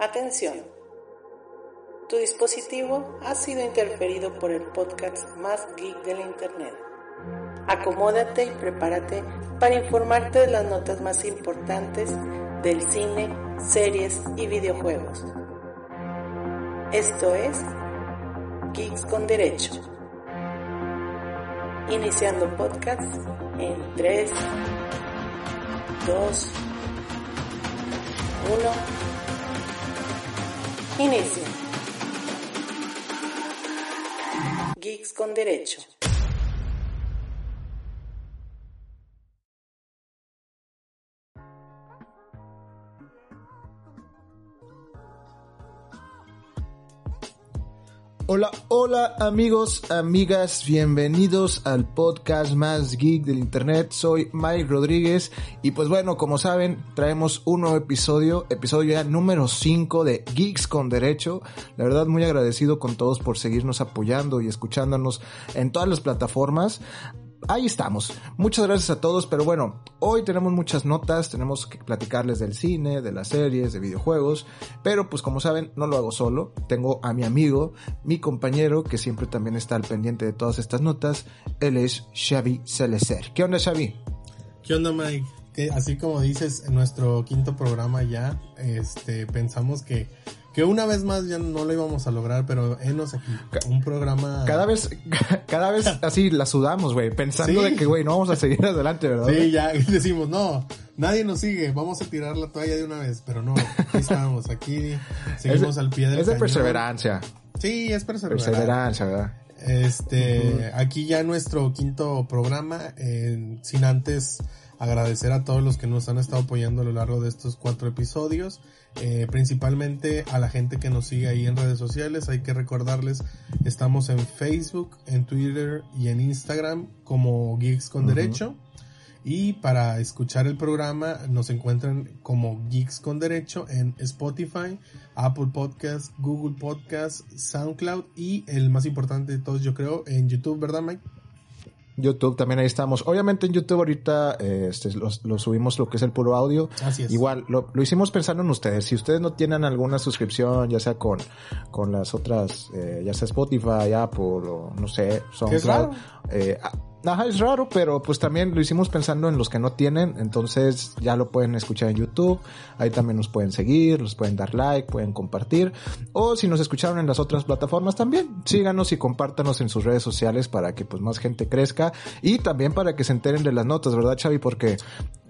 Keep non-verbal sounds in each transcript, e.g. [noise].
Atención. Tu dispositivo ha sido interferido por el podcast más geek del Internet. Acomódate y prepárate para informarte de las notas más importantes del cine, series y videojuegos. Esto es Geeks con Derecho. Iniciando podcast en 3, 2, 1. Inicia. Geeks con Derecho. Hola, hola amigos, amigas, bienvenidos al podcast más geek del internet. Soy Mike Rodríguez y pues bueno, como saben, traemos un nuevo episodio, episodio ya número 5 de Geeks con Derecho. La verdad muy agradecido con todos por seguirnos apoyando y escuchándonos en todas las plataformas ahí estamos. Muchas gracias a todos, pero bueno, hoy tenemos muchas notas, tenemos que platicarles del cine, de las series, de videojuegos, pero pues como saben, no lo hago solo, tengo a mi amigo, mi compañero, que siempre también está al pendiente de todas estas notas, él es Xavi Celecer. ¿Qué onda Xavi? ¿Qué onda Mike? Que así como dices, en nuestro quinto programa ya, este, pensamos que que una vez más ya no lo íbamos a lograr, pero enos aquí, un programa... Cada vez, [laughs] cada vez [laughs] así la sudamos, güey, pensando de que, güey, no vamos a seguir [laughs] adelante, ¿verdad? Sí, ya decimos, no, nadie nos sigue, vamos a tirar la toalla de una vez, pero no, aquí estamos, aquí seguimos al pie del Es de perseverancia. Sí, es perseverancia. Perseverancia, ¿verdad? Este, aquí ya nuestro quinto programa, sin antes agradecer a todos los que nos han estado apoyando a lo largo de estos cuatro episodios. Eh, principalmente a la gente que nos sigue ahí en redes sociales. Hay que recordarles, estamos en Facebook, en Twitter y en Instagram como Geeks con Derecho. Y para escuchar el programa nos encuentran como Geeks con Derecho en Spotify, Apple Podcast, Google Podcast, SoundCloud y el más importante de todos yo creo en YouTube, ¿verdad Mike? YouTube también ahí estamos. Obviamente en YouTube ahorita eh, este, lo, subimos lo que es el puro audio. Así es. Igual, lo, lo, hicimos pensando en ustedes. Si ustedes no tienen alguna suscripción, ya sea con, con las otras, eh, ya sea Spotify, Apple o no sé, SoundCloud. Eh, Ajá, es raro, pero pues también lo hicimos pensando en los que no tienen, entonces ya lo pueden escuchar en YouTube, ahí también nos pueden seguir, los pueden dar like, pueden compartir, o si nos escucharon en las otras plataformas también, síganos y compártanos en sus redes sociales para que pues más gente crezca y también para que se enteren de las notas, ¿verdad Xavi? Porque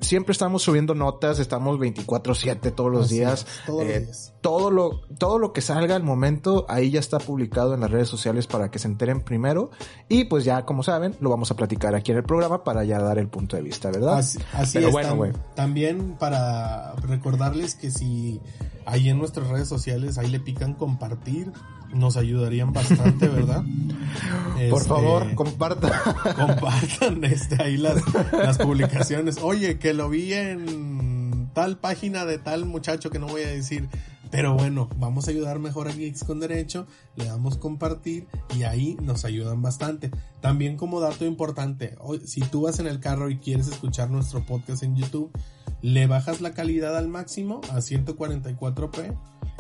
siempre estamos subiendo notas, estamos 24/7 todos los días, todos eh, días. todo lo todo lo que salga al momento ahí ya está publicado en las redes sociales para que se enteren primero y pues ya como saben, lo vamos a platicar aquí en el programa para ya dar el punto de vista, ¿verdad? Así, así Pero es. bueno. También para recordarles que si ahí en nuestras redes sociales ahí le pican compartir, nos ayudarían bastante, [laughs] ¿verdad? Por Este, favor, compartan. compartan [laughs] este, ahí las, las publicaciones. Oye, que lo vi en tal página de tal muchacho que no voy a decir. Pero bueno, vamos a ayudar mejor a Geeks con Derecho, le damos compartir y ahí nos ayudan bastante. También como dato importante, si tú vas en el carro y quieres escuchar nuestro podcast en YouTube, le bajas la calidad al máximo a 144p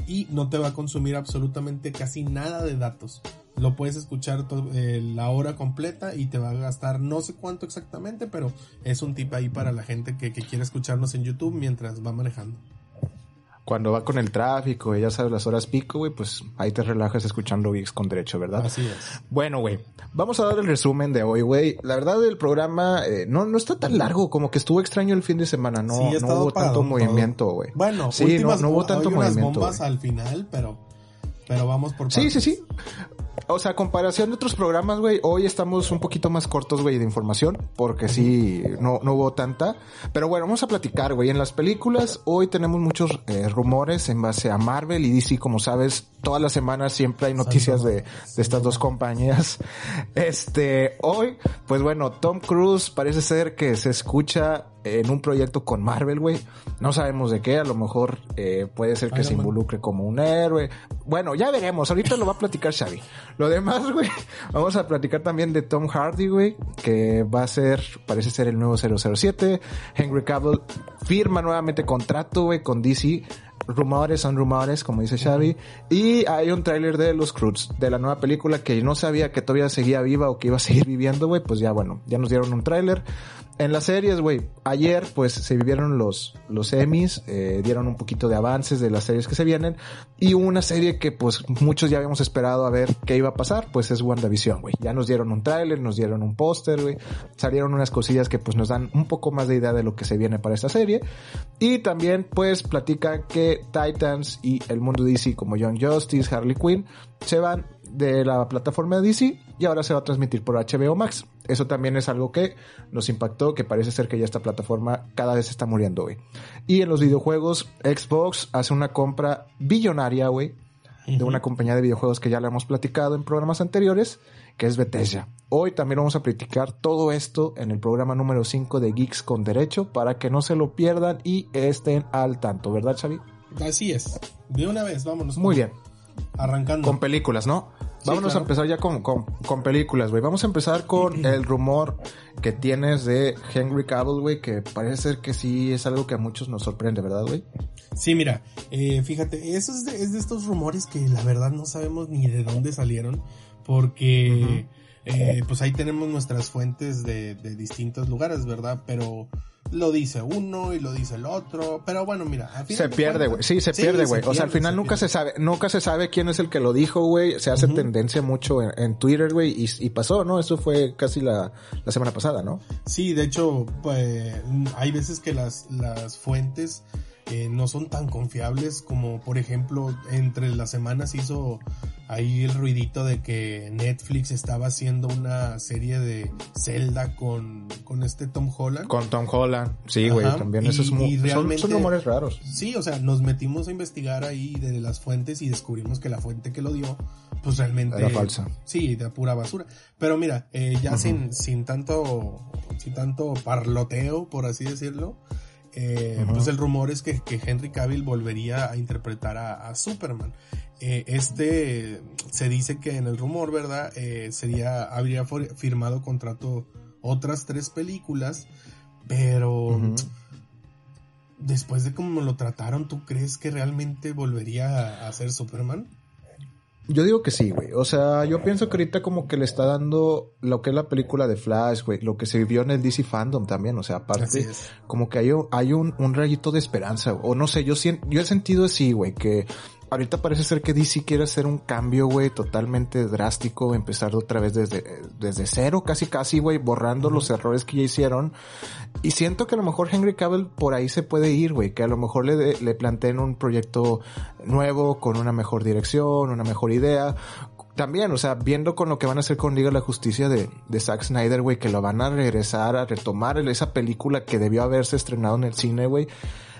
y no te va a consumir absolutamente casi nada de datos. Lo puedes escuchar eh, la hora completa y te va a gastar no sé cuánto exactamente, pero es un tip ahí para la gente que, que quiere escucharnos en YouTube mientras va manejando cuando va con el tráfico y ya sabes las horas pico, güey, pues ahí te relajas escuchando Geeks con derecho, ¿verdad? Así es. Bueno, güey, vamos a dar el resumen de hoy, güey. La verdad el programa eh, no, no está tan largo, como que estuvo extraño el fin de semana, no, sí, no hubo tanto movimiento, güey. Bueno, sí, últimas, no, no hubo tanto hay unas movimiento. bombas al final, pero, pero vamos por Sí, sí, sí. O sea, comparación de otros programas, güey, hoy estamos un poquito más cortos, güey, de información, porque sí, no, no hubo tanta. Pero bueno, vamos a platicar, güey. En las películas, hoy tenemos muchos eh, rumores en base a Marvel y DC, como sabes, todas las semanas siempre hay noticias de, de estas dos compañías. [laughs] Este, hoy, pues bueno, Tom Cruise parece ser que se escucha en un proyecto con Marvel, güey. No sabemos de qué, a lo mejor eh, puede ser que Iron se Man. involucre como un héroe. Bueno, ya veremos, ahorita lo va a platicar Xavi. Lo demás, güey, [laughs] vamos a platicar también de Tom Hardy, güey, que va a ser, parece ser el nuevo 007. Henry Cavill firma nuevamente contrato, güey, con DC. rumores son rumores, como dice Xavi. Y hay un tráiler de Los Cruz, de la nueva película que no sabía que todavía seguía viva o que iba a seguir viviendo, güey. Pues ya, bueno, ya nos dieron un tráiler. En las series, güey, ayer pues se vivieron los, los Emmys, eh, dieron un poquito de avances de las series que se vienen y una serie que pues muchos ya habíamos esperado a ver qué iba a pasar, pues es WandaVision, güey. Ya nos dieron un tráiler, nos dieron un póster, güey. Salieron unas cosillas que pues nos dan un poco más de idea de lo que se viene para esta serie. Y también pues platican que Titans y el mundo DC como Young Justice, Harley Quinn, se van de la plataforma de DC y ahora se va a transmitir por HBO Max. Eso también es algo que nos impactó, que parece ser que ya esta plataforma cada vez está muriendo, güey. Y en los videojuegos, Xbox hace una compra billonaria, güey, de una compañía de videojuegos que ya le hemos platicado en programas anteriores, que es Bethesda. Hoy también vamos a platicar todo esto en el programa número 5 de Geeks con Derecho para que no se lo pierdan y estén al tanto, ¿verdad, Xavi? Así es. De una vez, vámonos. Muy bien. Arrancando. Con películas, ¿no? Vámonos claro. a empezar ya con, con, con películas, güey. Vamos a empezar con [clears throat] el rumor que tienes de Henry Cavill, güey, que parece ser que sí es algo que a muchos nos sorprende, ¿verdad, güey? Sí, mira, eh, fíjate, eso es de, es de estos rumores que la verdad no sabemos ni de dónde salieron, porque eh, pues ahí tenemos nuestras fuentes de, de distintos lugares, ¿verdad? Pero lo dice uno y lo dice el otro, pero bueno, mira, al final Se de pierde, güey. Sí, se Sí, pierde, güey. O sea, al final se nunca se sabe, nunca se sabe quién es el que lo dijo, güey. Se hace tendencia mucho en, en Twitter, güey, y, y pasó, ¿no? Eso fue casi la, la semana pasada, ¿no? Sí, de hecho, pues, hay veces que las, las fuentes eh, no son tan confiables como, por ejemplo, entre las semanas hizo ahí el ruidito de que Netflix estaba haciendo una serie de Zelda con, con este Tom Holland. Con Tom Holland. Sí, güey, también y- eso es muy, y son- son, rumores raros. Sí, o sea, nos metimos a investigar ahí de las fuentes y descubrimos que la fuente que lo dio, pues realmente... Era falsa. Sí, de pura basura. Pero mira, eh, ya sin, sin tanto, sin tanto parloteo, por así decirlo, eh, pues el rumor es que, que Henry Cavill volvería a interpretar a, a Superman. Eh, este, se dice que en el rumor, ¿verdad? Eh, sería, habría firmado contrato otras tres películas, pero después de cómo lo trataron, ¿tú crees que realmente volvería a, a ser Superman? Yo digo que sí, güey. O sea, yo pienso que ahorita como que le está dando lo que es la película de Flash, güey. Lo que se vivió en el DC Fandom también. O sea, aparte, como que hay, un- hay un, un rayito de esperanza. O no sé, yo, yo he sentido así, güey, que ahorita parece ser que DC quiere hacer un cambio, güey, totalmente drástico. Empezar otra vez desde, desde cero, casi casi, güey, borrando los errores que ya hicieron. Y siento que a lo mejor Henry Cavill por ahí se puede ir, güey. Que a lo mejor le, le planteen un proyecto nuevo, con una mejor dirección, una mejor idea. También, o sea, viendo con lo que van a hacer con Liga de la Justicia de, de Zack Snyder, güey, que lo van a regresar a retomar esa película que debió haberse estrenado en el cine, güey.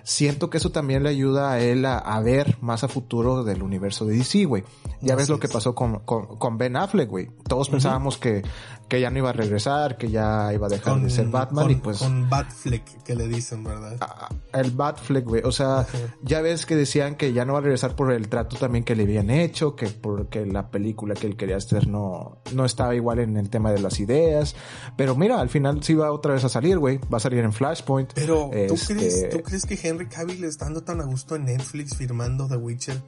Siento que eso también le ayuda a él a, a ver más a futuro del universo de DC, güey. Ya ves lo que pasó con, con, con Ben Affleck, güey. Todos pensábamos que, que ya no iba a regresar, que ya iba a dejar de ser Batman con, y pues... Con Batfleck, que le dicen, ¿verdad? Ah, el Batfleck, güey. O sea, ya ves que decían que ya no va a regresar por el trato también que le habían hecho, que porque la película que él quería hacer no, no estaba igual en el tema de las ideas. Pero mira, al final sí va otra vez a salir, güey. Va a salir en Flashpoint. Pero, ¿tú, Este- crees, ¿tú crees que Henry Cavill estando tan a gusto en Netflix firmando The Witcher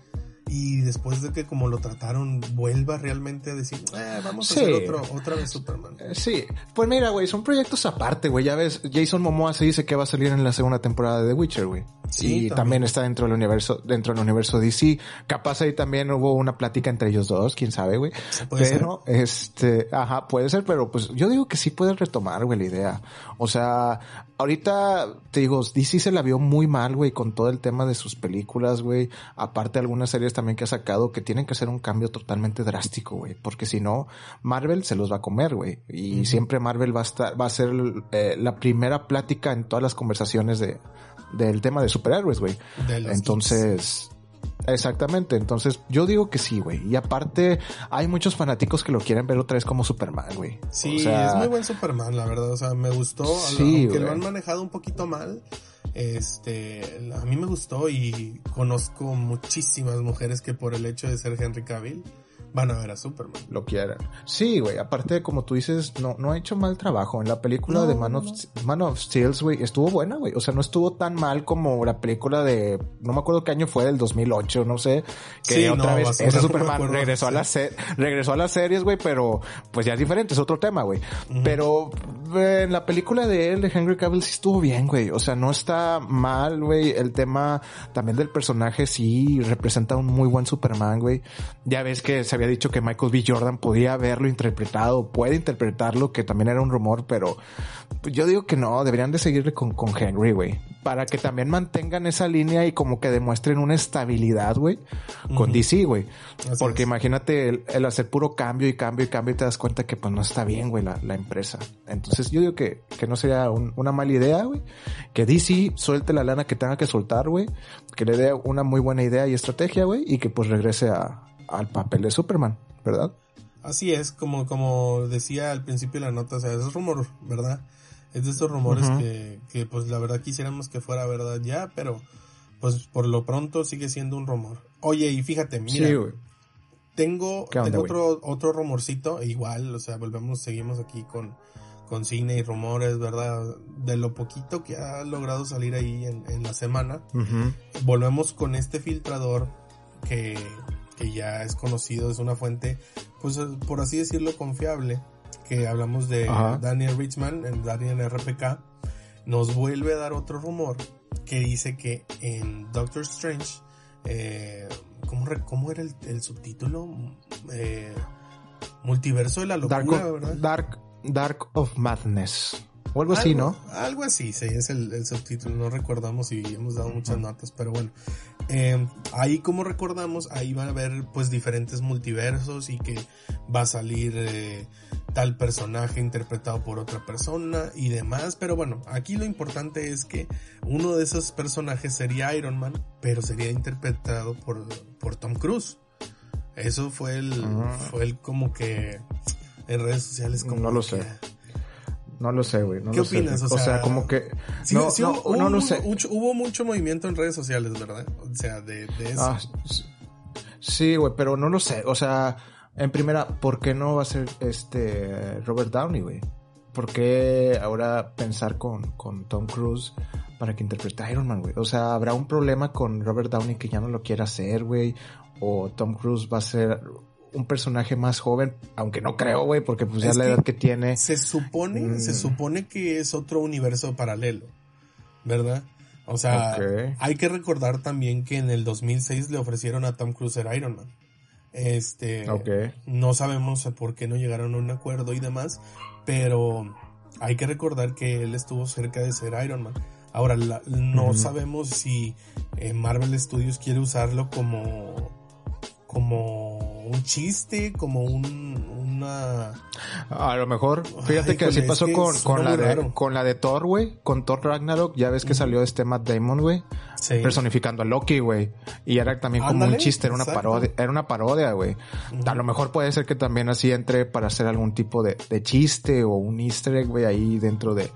y después de que como lo trataron vuelva realmente a decir, eh, vamos a hacer otro, otra vez Superman? Eh, Sí, pues mira, güey, son proyectos aparte, güey. Ya ves, Jason Momoa se dice que va a salir en la segunda temporada de The Witcher, güey. Sí, y también. también. está dentro del universo, dentro del universo DC. Capaz ahí también hubo una plática entre ellos dos, quién sabe, güey. Ser. Pero, este, ajá, puede ser, pero pues yo digo que sí puede retomar, güey, la idea. O sea, ahorita, te digo, DC se la vio muy mal, güey, con todo el tema de sus películas, güey. Aparte algunas series también que ha sacado que tienen que hacer un cambio totalmente drástico, güey. Porque si no, Marvel se los va a comer, güey. Y siempre Marvel va a estar, va a ser eh, la primera plática en todas las conversaciones de, del tema de superhéroes, güey. Entonces, exactamente. Entonces, yo digo que sí, güey. Y aparte, hay muchos fanáticos que lo quieren ver otra vez como Superman, güey. Sí, O sea, es muy buen Superman, la verdad. O sea, me gustó. Sí, aunque lo han manejado un poquito mal. Este, a mí me gustó y conozco muchísimas mujeres que por el hecho de ser Henry Cavill, van a ver a Superman. Lo quieran. Sí, güey. Aparte, como tú dices, no, no ha hecho mal trabajo. En la película No, de Man of, Man of Steel, güey, estuvo buena, güey. O sea, no estuvo tan mal como la película de, no me acuerdo qué año fue, del 2008, no sé. Que Sí, otra no, vez, ese Superman acuerdo. regresó a las regresó a las series, güey, pero pues ya es diferente, es otro tema, güey. Pero eh, en la película de él, de Henry Cavill, sí estuvo bien, güey. O sea, no está mal, güey. El tema también del personaje sí representa un muy buen Superman, güey. Ya ves que se había dicho que Michael B. Jordan podía haberlo interpretado, puede interpretarlo, que también era un rumor, pero yo digo que no, deberían de seguirle con, con Henry, güey. Para que también mantengan esa línea y como que demuestren una estabilidad, güey, con Ujú. DC, güey. Porque es. imagínate el, el hacer puro cambio y cambio y cambio y te das cuenta que pues no está bien, güey, la, la empresa. Entonces yo digo que, que no sería un- una mala idea, güey. Que DC suelte la lana que tenga que soltar, güey. Que le dé una muy buena idea y estrategia, güey. Y que pues regrese a, al papel de Superman, ¿verdad? Así es, como, como decía al principio de la nota, o sea, es rumor, ¿verdad? Es de estos rumores que, que, pues, la verdad quisiéramos que fuera verdad ya, pero, pues, por lo pronto sigue siendo un rumor. Oye, y fíjate, mira, sí, tengo, otro, otro rumorcito, e igual, o sea, volvemos, seguimos aquí con, con cine y rumores, ¿verdad? De lo poquito que ha logrado salir ahí en, en la semana, volvemos con este filtrador que, que ya es conocido, es una fuente, pues por así decirlo, confiable, que hablamos de Ajá. Daniel Richman, en Daniel RPK, nos vuelve a dar otro rumor que dice que en Doctor Strange, eh, ¿cómo, cómo era el, el subtítulo? Eh, Multiverso de la locura, Dark, of, ¿verdad? Dark, Dark of Madness. O algo así, ¿no? Algo así, sí, es el, el subtítulo, no recordamos y hemos dado muchas notas, pero bueno. Eh, ahí como recordamos, ahí van a haber pues diferentes multiversos y que va a salir eh, tal personaje interpretado por otra persona y demás, pero bueno, aquí lo importante es que uno de esos personajes sería Iron Man, pero sería interpretado por, por Tom Cruise. Eso fue el, Ah. fue el como que en redes sociales como No lo que- sé. No lo sé, güey. No ¿Qué lo sé, opinas? güey. O O sea, como que... Sí, no, sí no, hubo, no lo sé. Mucho, hubo mucho movimiento en redes sociales, ¿verdad? O sea, de, de eso. Ah, sí, güey, pero no lo sé. O sea, en primera, ¿por qué no va a ser este Robert Downey, güey? ¿Por qué ahora pensar con, con Tom Cruise para que interprete a Iron Man, güey? O sea, ¿habrá un problema con Robert Downey que ya no lo quiera hacer, güey? ¿O Tom Cruise va a ser un personaje más joven? Aunque no creo, güey, porque pues ya la edad que tiene... se supone, Mm. se supone que es otro universo paralelo, ¿verdad? O sea, hay que recordar también que en el 2006 le ofrecieron a Tom Cruise Iron Man. Este, no sabemos por qué no llegaron a un acuerdo y demás, pero hay que recordar que él estuvo cerca de ser Iron Man. Ahora, la- no sabemos si eh, Marvel Studios quiere usarlo como como un chiste, como un, una... A lo mejor, fíjate Ay, que así pasó con, con, la de, con la de Thor, güey, con Thor Ragnarok, ya ves que salió este Matt Damon, güey, Sí. personificando a Loki, güey, y era también como Ándale, un chiste, era una exacto. parodia, era una parodia, güey. A lo mejor puede ser que también así entre para hacer algún tipo de, de chiste o un easter egg, güey, ahí dentro de,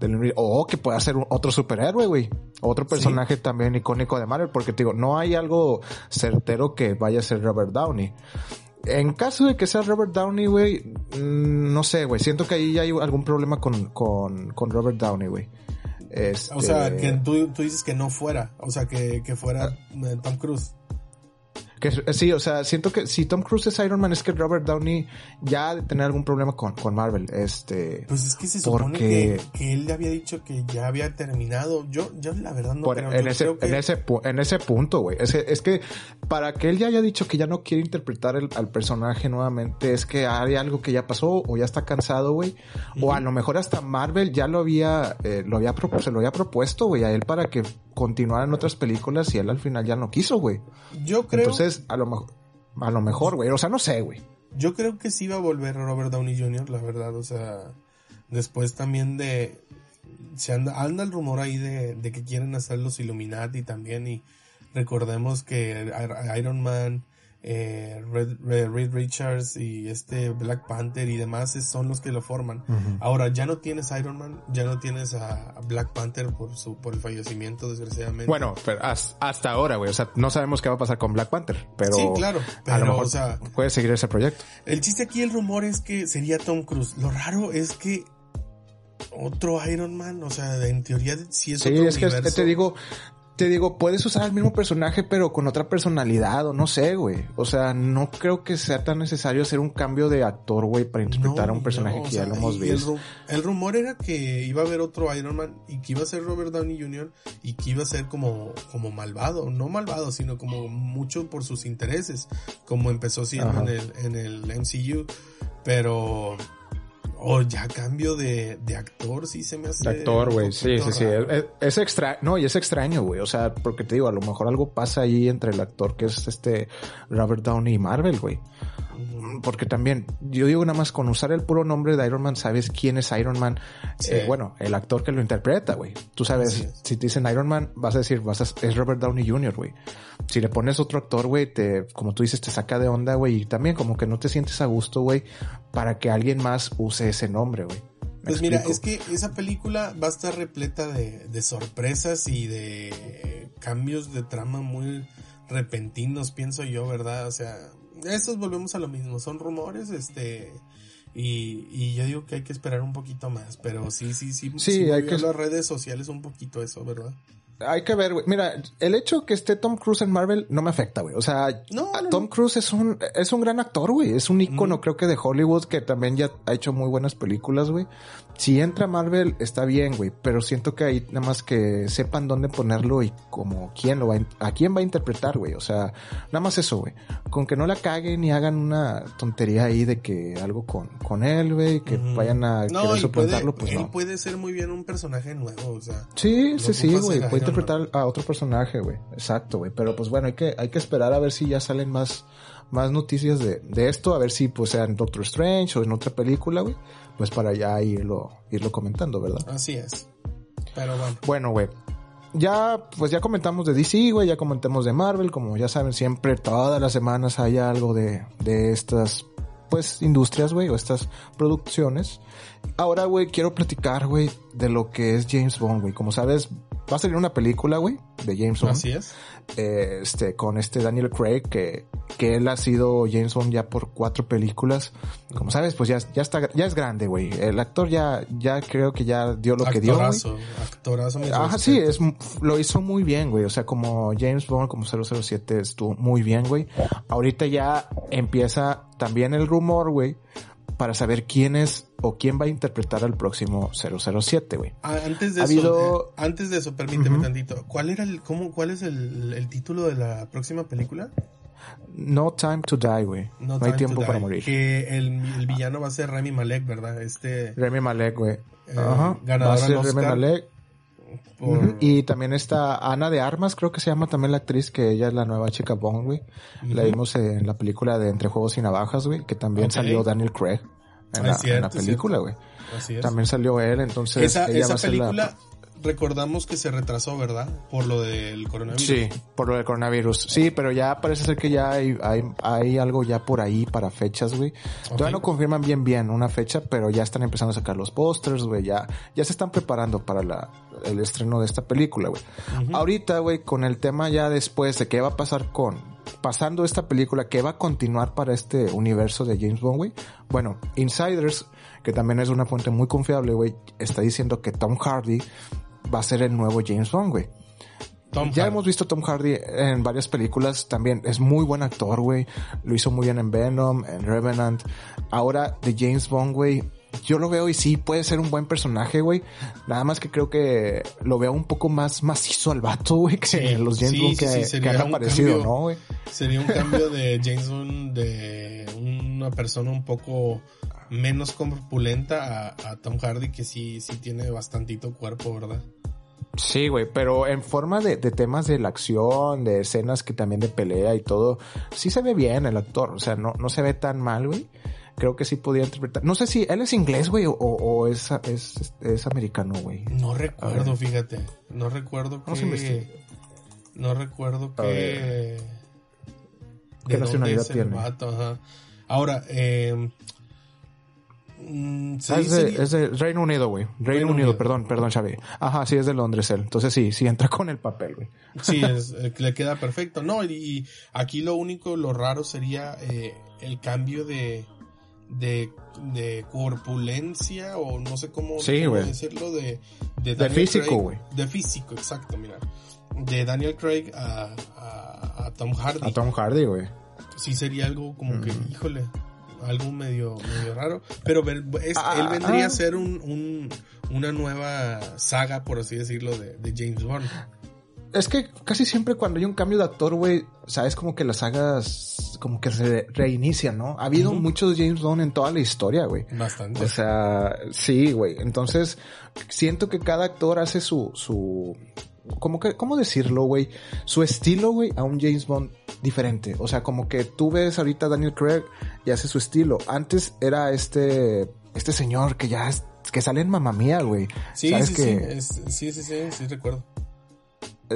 del o que pueda ser otro superhéroe, güey, otro personaje también icónico de Marvel, porque te digo, no hay algo certero que vaya a ser Robert Downey. En caso de que sea Robert Downey, güey, mm, no sé, güey. Siento que ahí hay algún problema con, con, con Robert Downey, güey. Este... O sea, que tú, tú dices que no fuera, o sea, que, que fuera eh, Tom Cruise. Que, eh, sí, o sea, siento que si Tom Cruise es Iron Man es que Robert Downey ya ha de tener algún problema con, con Marvel. Este... Pues es que se supone Porque- que, que él ya había dicho que ya había terminado. Yo, yo la verdad no por- creo. en, ese, creo que- en, ese, en ese punto, güey. Es, que- es que para que él ya haya dicho que ya no quiere interpretar el- al personaje nuevamente, es que hay algo que ya pasó o ya está cansado, güey. O a lo mejor hasta Marvel ya lo había, eh, lo había se lo había propuesto, güey, a él para que continuara en otras películas y él al final ya no quiso, güey. yo creo, Entonces, a lo mejor, a lo mejor, güey. O sea, no sé, güey. yo creo que sí va a volver Robert Downey Jr., la verdad, o sea, después también de, se anda, anda el rumor ahí de, de que quieren hacer los Illuminati también y recordemos que Iron Man, eh, Red, Richards y este Black Panther y demás son los que lo forman. Ahora ya no tienes Iron Man, ya no tienes a Black Panther por su por el fallecimiento desgraciadamente. Bueno, pero hasta ahora, güey, o sea, no sabemos qué va a pasar con Black Panther, pero Sí, claro, pero a lo mejor o sea, puede seguir ese proyecto. el chiste aquí el rumor es que sería Tom Cruise. Lo raro es que otro Iron Man, o sea, en teoría sí es Sí, otro es que universo. te digo, te digo, puedes usar el mismo personaje pero con otra personalidad o no sé, güey. O sea, no creo que sea tan necesario hacer un cambio de actor, güey, para interpretar a un personaje no, que sea, ya lo hemos el, visto. el rumor era que iba a haber otro Iron Man y que iba a ser Robert Downey Jr. y que iba a ser como, como malvado, no malvado, sino como mucho por sus intereses, como empezó siendo Ajá. en el, en el MCU, pero o ya cambio de, de actor sí se me hace De actor, güey, sí, sí, sí. Es, es extraño, no, y es extraño, güey. O sea, porque te digo, a lo mejor algo pasa ahí entre el actor que es este Robert Downey y Marvel, güey. Porque también, yo digo nada más con usar el puro nombre de Iron Man, sabes quién es Iron Man. Sí. Eh, bueno, el actor que lo interpreta, güey. Tú sabes, es. si te dicen Iron Man, vas a decir, vas a- es Robert Downey Jr., güey. Si le pones otro actor, güey, te, como tú dices, te saca de onda, güey. Y también como que no te sientes a gusto, güey, para que alguien más use ese nombre, güey. ¿Me Pues mira, es que esa película va a estar repleta de, de sorpresas y de cambios de trama muy repentinos, pienso yo, ¿verdad? O sea, estos volvemos a lo mismo, son rumores, este, y, y yo digo que hay que esperar un poquito más, pero sí, sí, sí, Sí, hay movió que- las redes sociales un poquito eso, ¿verdad? Hay que ver, güey. Mira, el hecho que esté Tom Cruise en Marvel no me afecta, güey. O sea, No, Tom no. Cruise es un, es un gran actor, güey. Es un ícono, creo que de Hollywood, que también ya ha hecho muy buenas películas, güey. Si entra a Marvel, está bien, güey. Pero siento que ahí nada más que sepan dónde ponerlo y como quién lo va a, a quién va a interpretar, güey. O sea, nada más eso, güey. Con que no la caguen y hagan una tontería ahí de que algo con, con él, güey. Que vayan a No, querer puede, suplantarlo, pues él no. puede ser muy bien un personaje nuevo, o sea. Sí, sí, sí, güey. Puede interpretar a otro personaje, güey. Exacto, güey. Pero pues bueno, hay que, hay que esperar a ver si ya salen más, más noticias de, de esto, a ver si pues sea en Doctor Strange o en otra película, güey. Pues para ya irlo, irlo comentando, ¿verdad? Así es. Pero bueno. Bueno, güey. Ya, pues ya comentamos de DC, güey, ya comentamos de Marvel, como ya saben, siempre todas las semanas hay algo de, de estas, pues, industrias, güey, o estas producciones. Ahora, güey, quiero platicar, güey, de lo que es James Bond, güey. Como sabes, va a salir una película, güey, de James Bond. Así es. Eh, este, con este Daniel Craig, que, que él ha sido James Bond ya por cuatro películas. Como sabes, pues ya, ya está, ya es grande, güey. El actor ya, ya creo que ya dio lo que dio. Actorazo, actorazo. Ajá, sí, es, lo hizo muy bien, güey. O sea, como James Bond, como 007, estuvo muy bien, güey. Ahorita ya empieza también el rumor, güey, para saber quién es o quién va a interpretar al próximo 007, güey. Ah, antes de Ha eso, habido- eh, antes de eso, permíteme Ujú. tantito. ¿Cuál era el, cómo, cuál es el, el título de la próxima película? No time to die, güey. No, hay tiempo para morir. Que el, el villano va a ser Rami Malek, ¿verdad? Este, Remy Malek, güey. Eh, Ajá. Va a ser Oscar. Malek. Por-. Y también está Ana de Armas, creo que se llama también la actriz, que ella es la nueva chica Bond, güey. La vimos en la película de Entre Juegos y Navajas, güey, que también salió Daniel Craig en, Ah, la, es cierto, en la es película, güey. También salió él, entonces esa ella va a ser la- recordamos que se retrasó, ¿verdad? Por lo del coronavirus. Sí, por lo del coronavirus. Sí, pero ya parece ser que ya hay, hay, hay algo ya por ahí para fechas, güey. Todavía no confirman bien bien una fecha, pero ya están empezando a sacar los pósters, güey. Ya, ya se están preparando para la, el estreno de esta película, güey. Ahorita, güey, con el tema ya después de qué va a pasar con, pasando esta película, qué va a continuar para este universo de James Bond, güey. Bueno, Insiders, que también es una fuente muy confiable, güey, está diciendo que Tom Hardy va a ser el nuevo James Bond, güey. Tom ya Hardy. hemos visto a Tom Hardy en varias películas, también es muy buen actor, güey. Lo hizo muy bien en Venom, en Revenant. Ahora de James Bond, güey. Yo lo veo y sí, puede ser un buen personaje, güey. Nada más que creo que lo veo un poco más macizo al vato, güey, que Sí, los James sí, Bond que, sí, que han aparecido, cambio. ¿no, güey? Sería un cambio de [laughs] James Bond de una persona un poco menos corpulenta a, a Tom Hardy que sí, sí tiene bastantito cuerpo, ¿verdad? Sí, güey, pero en forma de, de temas de la acción, de escenas que también de pelea y todo, sí se ve bien el actor, o sea, no, no se ve tan mal, güey. Creo que sí podía interpretar. No sé si él es inglés, güey, o, o es, es, es americano, güey. No recuerdo, fíjate. No recuerdo. No recuerdo que. de dónde nacionalidad el tiene? vato, ajá. Ahora, eh, mm, Ah, es, de, es de Reino Unido, güey. Reino, Reino Unido, Unido. perdón, perdón, Xavi. Ajá, sí, es de Londres él. Entonces sí, sí entra con el papel, güey. Sí, [laughs] es- eh, le queda perfecto. No, y, y aquí lo único, lo raro sería eh, el cambio de, de, de corpulencia o no sé cómo, Sí, cómo güey. decirlo, de, de, De físico, güey. De físico, exacto, mira. De Daniel Craig a, a, a Tom Hardy. A Tom Hardy, güey. Sí sería algo como que, híjole, algo medio, medio raro. Pero es- Ah, él vendría ah. a ser un, un- una nueva saga, por así decirlo, de, de James Bond. Es que casi siempre cuando hay un cambio de actor, güey, sabes como que las sagas como que se reinician, ¿no? Ha habido Ujú. muchos James Bond en toda la historia, güey. Bastante. O sea, sí, güey. Entonces, siento que cada actor hace su, su, como que, ¿cómo decirlo, güey? Su estilo, güey, a un James Bond diferente. O sea, como que tú ves ahorita a Daniel Craig y hace su estilo. Antes era este, este señor que ya es, que sale en Mamma Mía, güey. Sí, ¿Sabes sí, que- sí, es- sí, sí, sí, sí, recuerdo.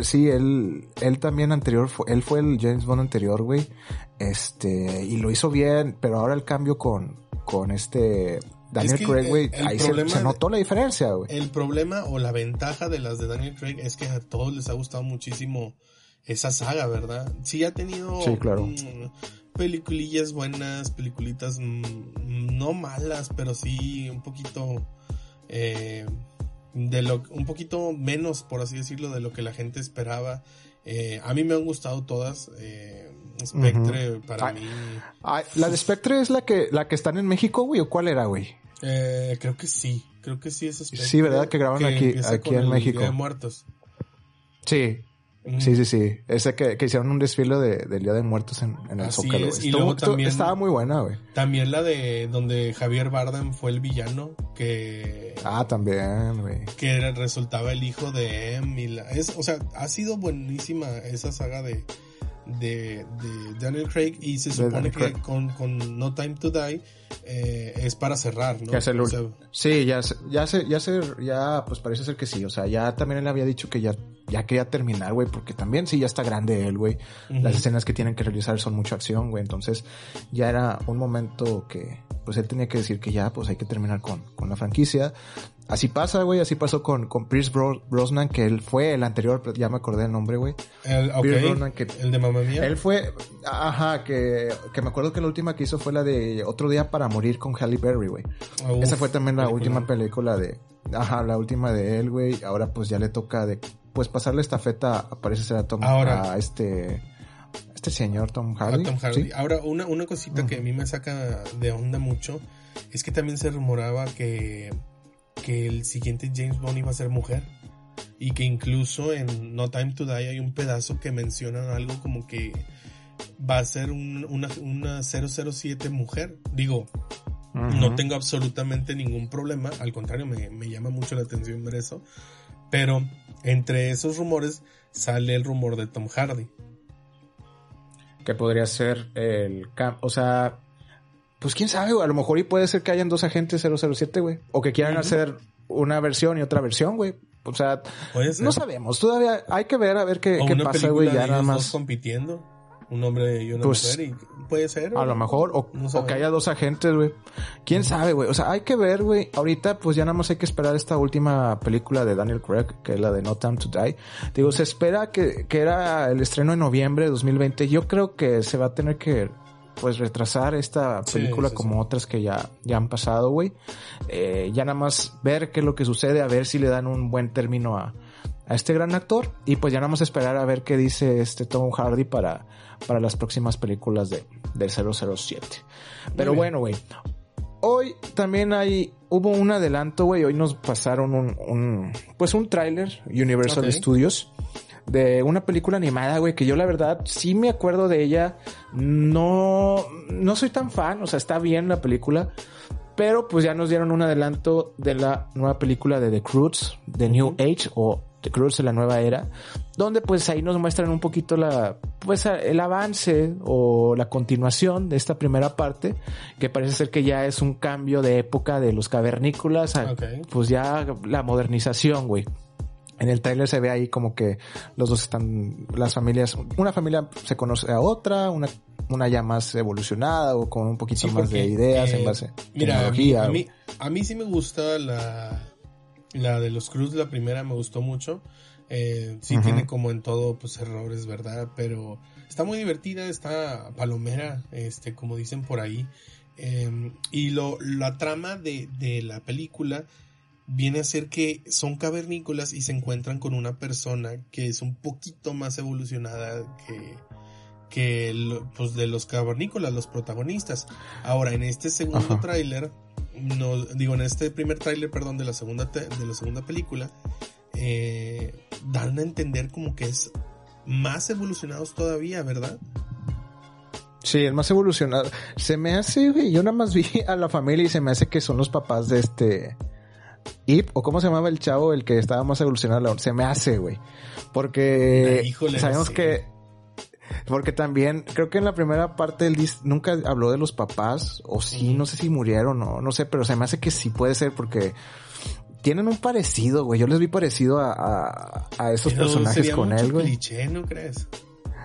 Sí, él, él también anterior, fue, él fue el James Bond anterior, güey. Este, y lo hizo bien, pero ahora el cambio con, con este Daniel Es que Craig, güey, ahí se, problema se de- notó la diferencia, güey. El problema o la ventaja de las de Daniel Craig es que a todos les ha gustado muchísimo esa saga, ¿verdad? Sí ha tenido Sí, claro. mm, peliculillas buenas, peliculitas mm, no malas, pero sí un poquito eh, de lo un poquito menos, por así decirlo, de lo que la gente esperaba. Eh, a mí me han gustado todas. Eh, Spectre para Ay. mí Ay, la de Spectre es la que, la que están en México, güey, o cuál era, güey? eh, creo que sí, creo que sí es Spectre. Sí, ¿verdad? Que graban aquí- aquí en México. De Muertos. Sí, Mm. sí, sí, sí. Ese que, que hicieron un desfile de, del Día de Muertos en, en el Así Zócalo, es, y Estuvo- luego también- Estaba muy buena, güey. También la de donde Javier Bardem fue el villano, que, Ah, también, güey. que resultaba el hijo de M. y la- es, o sea, ha sido buenísima esa saga de, de, de Daniel Craig y se supone que con, con No Time to Die eh, es para cerrar, ¿no? Ya es el O sea, Sí, ya ya se, ya se, ya, pues parece ser que sí. O sea, ya también él había dicho que ya, ya quería terminar, güey, porque también sí, ya está grande él, güey. Las escenas que tienen que realizar son mucha acción, güey. Entonces, ya era un momento que, pues él tenía que decir que ya, pues hay que terminar con, con la franquicia. Así pasa, güey, así pasó con, con Pierce Bro- Brosnan, que él fue el anterior, pero ya me acordé el nombre, güey. El, Pierce Brosnan, que el de Mamma Mía. él fue, ajá, que, que me acuerdo que la última que hizo fue la de Otro Día para Morir con Halle Berry, güey. Uf, Esa fue también la película. última película de, ajá, la última de él, güey. Ahora pues ya le toca de, pues pasarle esta feta, parece ser a Tom, Ahora. a este, este señor Tom a Hardy. Tom Hardy. ¿sí? Ahora, una, una cosita que a mí me saca de onda mucho es que también se rumoraba que, que el siguiente James Bond iba a ser mujer. Y que incluso en No Time to Die hay un pedazo que mencionan algo como que va a ser un- una, una 007 mujer. Digo, no tengo absolutamente ningún problema, al contrario, me, me llama mucho la atención ver eso. Pero entre esos rumores sale el rumor de Tom Hardy. Que podría ser el, o sea, pues quién sabe, güey. A lo mejor y puede ser que hayan dos agentes 007, güey. O que quieran hacer una versión y otra versión, güey. O sea, no sabemos. Todavía hay que ver a ver qué, qué pasa, güey. Ya nada más. compitiendo. Un hombre y una Pues, mujer. Y puede ser. A lo mejor, o, No o que haya dos agentes, güey. ¿Quién sabe, güey? O sea, hay que ver, güey. Ahorita, pues ya nada más hay que esperar esta última película de Daniel Craig, que es la de No Time to Die. Digo, se espera que, que era el estreno en noviembre de 2020. Yo creo que se va a tener que, pues, retrasar esta película sí, como sí. otras que ya, ya han pasado, güey. Eh, ya nada más ver qué es lo que sucede, a ver si le dan un buen término a, a este gran actor. Y pues ya nada más esperar a ver qué dice este Tom Hardy para, para las próximas películas de, del 007. Pero bueno, güey. Hoy también hay, hubo un adelanto, güey. Hoy nos pasaron un, un pues un tráiler Universal. Studios de una película animada, güey, que yo la verdad sí me acuerdo de ella. No, no soy tan fan, o sea, está bien la película. Pero pues ya nos dieron un adelanto de la nueva película de The Croods, The New Age o The Croods de la nueva era, donde pues ahí nos muestran un poquito la, pues el avance o la continuación de esta primera parte, que parece ser que ya es un cambio de época de los cavernícolas, a, Ok. pues ya la modernización, güey. En el tráiler se ve ahí como que los dos están, las familias, una familia se conoce a otra, una una ya más evolucionada o con un poquito más de ideas en eh, base a mira, tecnología. A mí, a mí, sí me gusta la, la de los Cruz, la primera me gustó mucho. Eh, sí tiene como en todo pues errores, ¿verdad? Pero está muy divertida, está palomera, este, como dicen por ahí. Em, y lo, la trama de, de la película viene a ser que son cavernícolas y se encuentran con una persona que es un poquito más evolucionada que, que pues de los cavernícolas, los protagonistas. Ahora, en este segundo tráiler, no, digo, en este primer tráiler, perdón, de la segunda, de la segunda película, eh, dan a entender como que es más evolucionados todavía, ¿verdad? Sí, el más evolucionado. Se me hace, güey, yo nada más vi a la familia y se me hace que son los papás de este... Ip, o cómo se llamaba el chavo, el que estaba más evolucionado, se me hace, güey. Porque sabemos que porque también creo que en la primera parte él nunca habló de los papás, o sí, no sé si murieron o no sé, pero se me hace que sí puede ser porque tienen un parecido, güey. Yo les vi parecido a, a, esos personajes con él, güey. cliché, ¿no crees?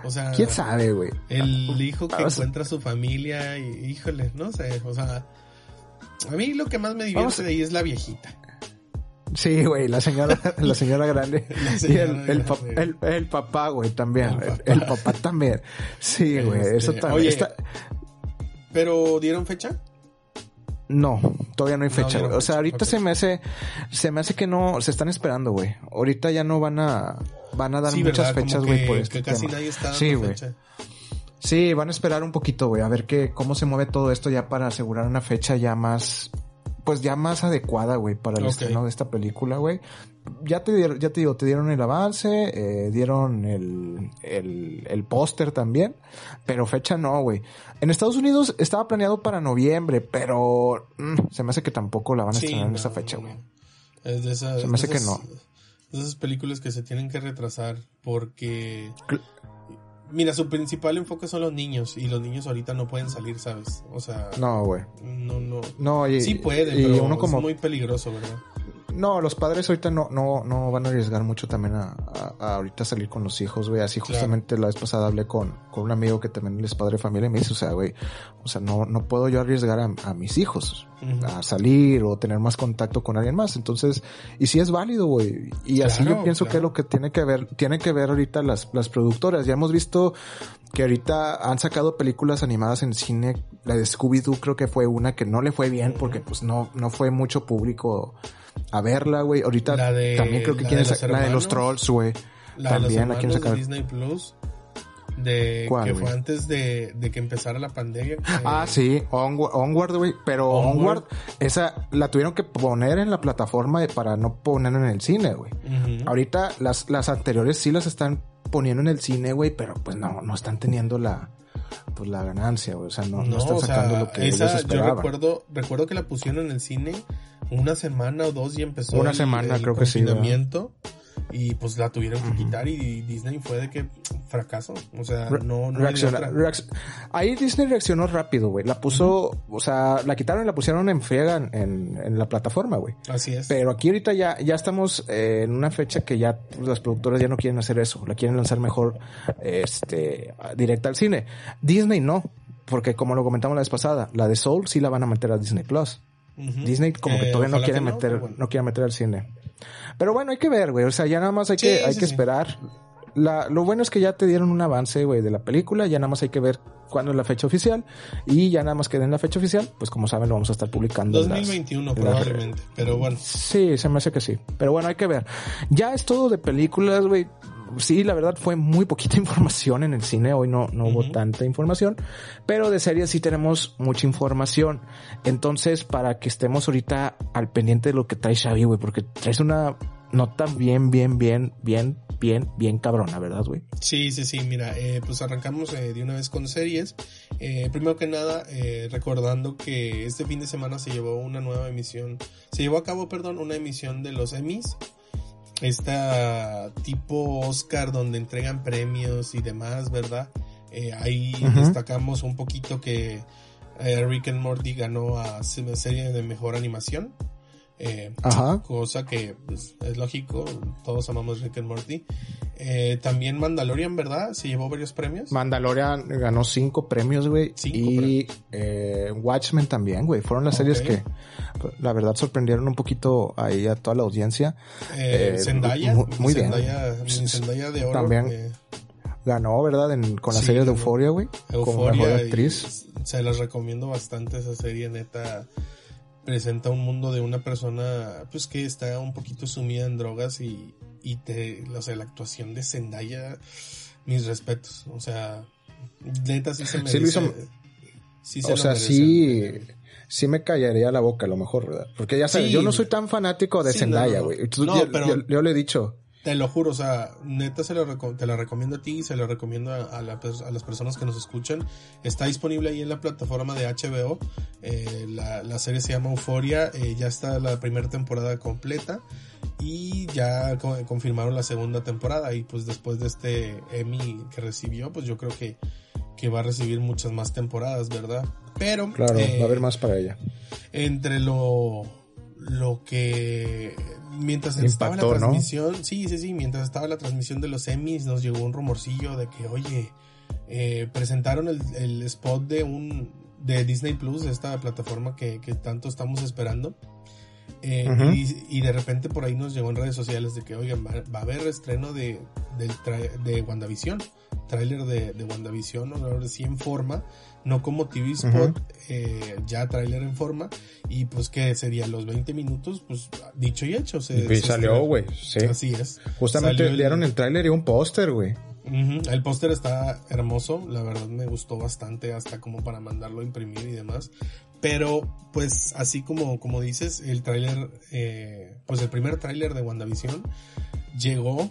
O sea, ¿quién sabe, güey? El hijo que encuentra a su familia y híjole, no sé, o sea, a mí lo que más me divierte de ahí es la viejita. Sí, güey, la señora, [laughs] la señora grande. y el, el, papá, güey, también. El papá, también. Sí, güey, eso este, también. Oye, ¿Pero dieron fecha? No, todavía no hay fecha, güey. o sea, ahorita se me hace, se me hace que no, se están esperando, güey. Ahorita ya no van a, van a dar muchas fechas, güey, por este que casi nadie está dando sí, güey. Sí, van a esperar un poquito, güey, a ver qué, cómo se mueve todo esto ya para asegurar una fecha ya más, pues ya más adecuada, güey, para el estreno de esta película, güey. Ya te, ya te digo, te dieron el avance, eh, dieron el, el, el póster también, pero fecha no, güey. En Estados Unidos estaba planeado para noviembre, pero mm, se me hace que tampoco la van a estrenar en esa fecha, güey. Es de esas, se me hace que no. De esas películas que se tienen que retrasar porque... Mira, su principal enfoque son los niños y los niños ahorita no pueden salir, ¿sabes? O sea... No, güey. No, no. No, y, sí pueden, pero uno como... es muy peligroso, ¿verdad? No, los padres ahorita no, no, no van a arriesgar mucho también a, ahorita salir con los hijos, güey. Así justamente la vez pasada hablé con, con un amigo que también es padre de familia y me dice, o sea, güey, o sea, no, no puedo yo arriesgar a, mis hijos a salir o tener más contacto con alguien más. Entonces, y si es válido, güey. Y así yo pienso que es lo que tiene que ver, tiene que ver ahorita las, las productoras. Ya hemos visto que ahorita han sacado películas animadas en cine. La de Scooby-Doo creo que fue una que no le fue bien porque pues no, no fue mucho público a verla, güey. Ahorita también creo que quieren sacar la de los trolls, güey. También la quieren sacar. De Disney Plus. De que fue antes de, de, que empezara la pandemia. Ah, sí, Onward, güey. Pero Onward. esa la tuvieron que poner en la plataforma para no poner en el cine, güey. Ahorita las, las anteriores sí las están poniendo en el cine, güey, pero pues no, no están teniendo la, pues la ganancia. O sea, no, no, están sacando lo que esa, ellos esperaban. Yo recuerdo, recuerdo que la pusieron en el cine una semana o dos y empezó una semana creo que sí y pues la tuvieron que quitar y Disney fue de que fracaso o sea no, no ahí Disney reaccionó rápido güey la puso o sea la quitaron y la pusieron en friega en, la plataforma güey. Así es. Pero aquí ahorita ya ya estamos eh, en una fecha que ya las productoras ya no quieren hacer eso la quieren lanzar mejor este directa al cine. Disney no porque como lo comentamos la vez pasada la de Soul sí la van a meter a Disney Plus. Disney como que todavía no quiere meter, no quiere meter al cine. Pero bueno, hay que ver, güey. O sea, ya nada más hay que, hay que esperar. La, lo bueno es que ya te dieron un avance, güey, de la película. Ya nada más hay que ver cuándo es la fecha oficial. Y ya nada más que den la fecha oficial, pues como saben, lo vamos a estar publicando. 2021 probablemente, pero bueno. Sí, se me hace que sí. Pero bueno, hay que ver. Ya es todo de películas, güey sí, la verdad fue muy poquita [laughs] información en el cine. Hoy no, no hubo tanta información. Pero de series sí tenemos mucha información. Entonces, para que estemos ahorita al pendiente de lo que trae Xavi, güey, porque traes una nota bien, bien, bien, bien, bien, bien cabrona, ¿verdad, güey? Sí, sí, sí, mira, eh, pues arrancamos eh, de una vez con series. Eh, primero que nada, recordando que este fin de semana se llevó una nueva emisión, se llevó a cabo, perdón, una emisión de los Emmys esta tipo Oscar donde entregan premios y demás, ¿verdad? Eh, ahí destacamos un poquito que eh, Rick and Morty ganó a serie de mejor animación. Eh, Ajá. Cosa que pues, es lógico, todos amamos Rick and Morty. Eh, también Mandalorian, ¿verdad? Se llevó varios premios. Mandalorian ganó cinco premios, güey. Y eh, Watchmen también, güey. Fueron las series que, la verdad, sorprendieron un poquito ahí a toda la audiencia. Eh, Zendaya, muy- muy bien. Zendaya, Zendaya de oro. También. Ganó, ¿verdad? En- con la Sí, serie de. Euphoria, güey. Mejor y actriz. se las recomiendo bastante esa serie neta presenta un mundo de una persona pues que está un poquito sumida en drogas y, y te o sea la actuación de Zendaya mis respetos o sea neta sí se merece Sí lo hizo- sí se O sea, merece. sí, sí me callaría la boca a lo mejor, ¿verdad? Porque ya sabes, Sí. yo no soy tan fanático de Sí, Zendaya, no, no. güey. No, yo, pero- yo- yo le he dicho. Te lo juro, o sea, neta se lo te la recomiendo a ti y se lo recomiendo a, a la a las personas que nos escuchan. Está disponible ahí en la plataforma de HBO. Eh, la, la serie se llama Euforia. eh, ya está la primera temporada completa. Y ya co- confirmaron la segunda temporada. Y pues después de este Emmy que recibió, pues yo creo que, que va a recibir muchas más temporadas, ¿verdad? Pero Claro, eh, va a haber más para ella. entre lo lo que mientras estaba la Impactó, ¿no? transmisión, sí, sí, sí, mientras estaba la transmisión de los Emmys nos llegó un rumorcillo de que, oye, eh, presentaron el, el spot de un de Disney Plus, esta plataforma que, que tanto estamos esperando. Eh, y, y de repente por ahí nos llegó en redes sociales de que, oigan, va, va a haber estreno de, tra- de WandaVision, tráiler de, de WandaVision, ahora sí en forma, no como TV Spot, eh, ya tráiler en forma, y pues que sería los 20 minutos, pues dicho y hecho. Se, Y se salió, güey. Sí. Así es. Justamente Salió el- dieron el tráiler y un póster, güey. El póster está hermoso, la verdad me gustó bastante hasta como para mandarlo a imprimir y demás. Pero pues así como, como dices, el tráiler, eh, pues el primer tráiler de WandaVision llegó,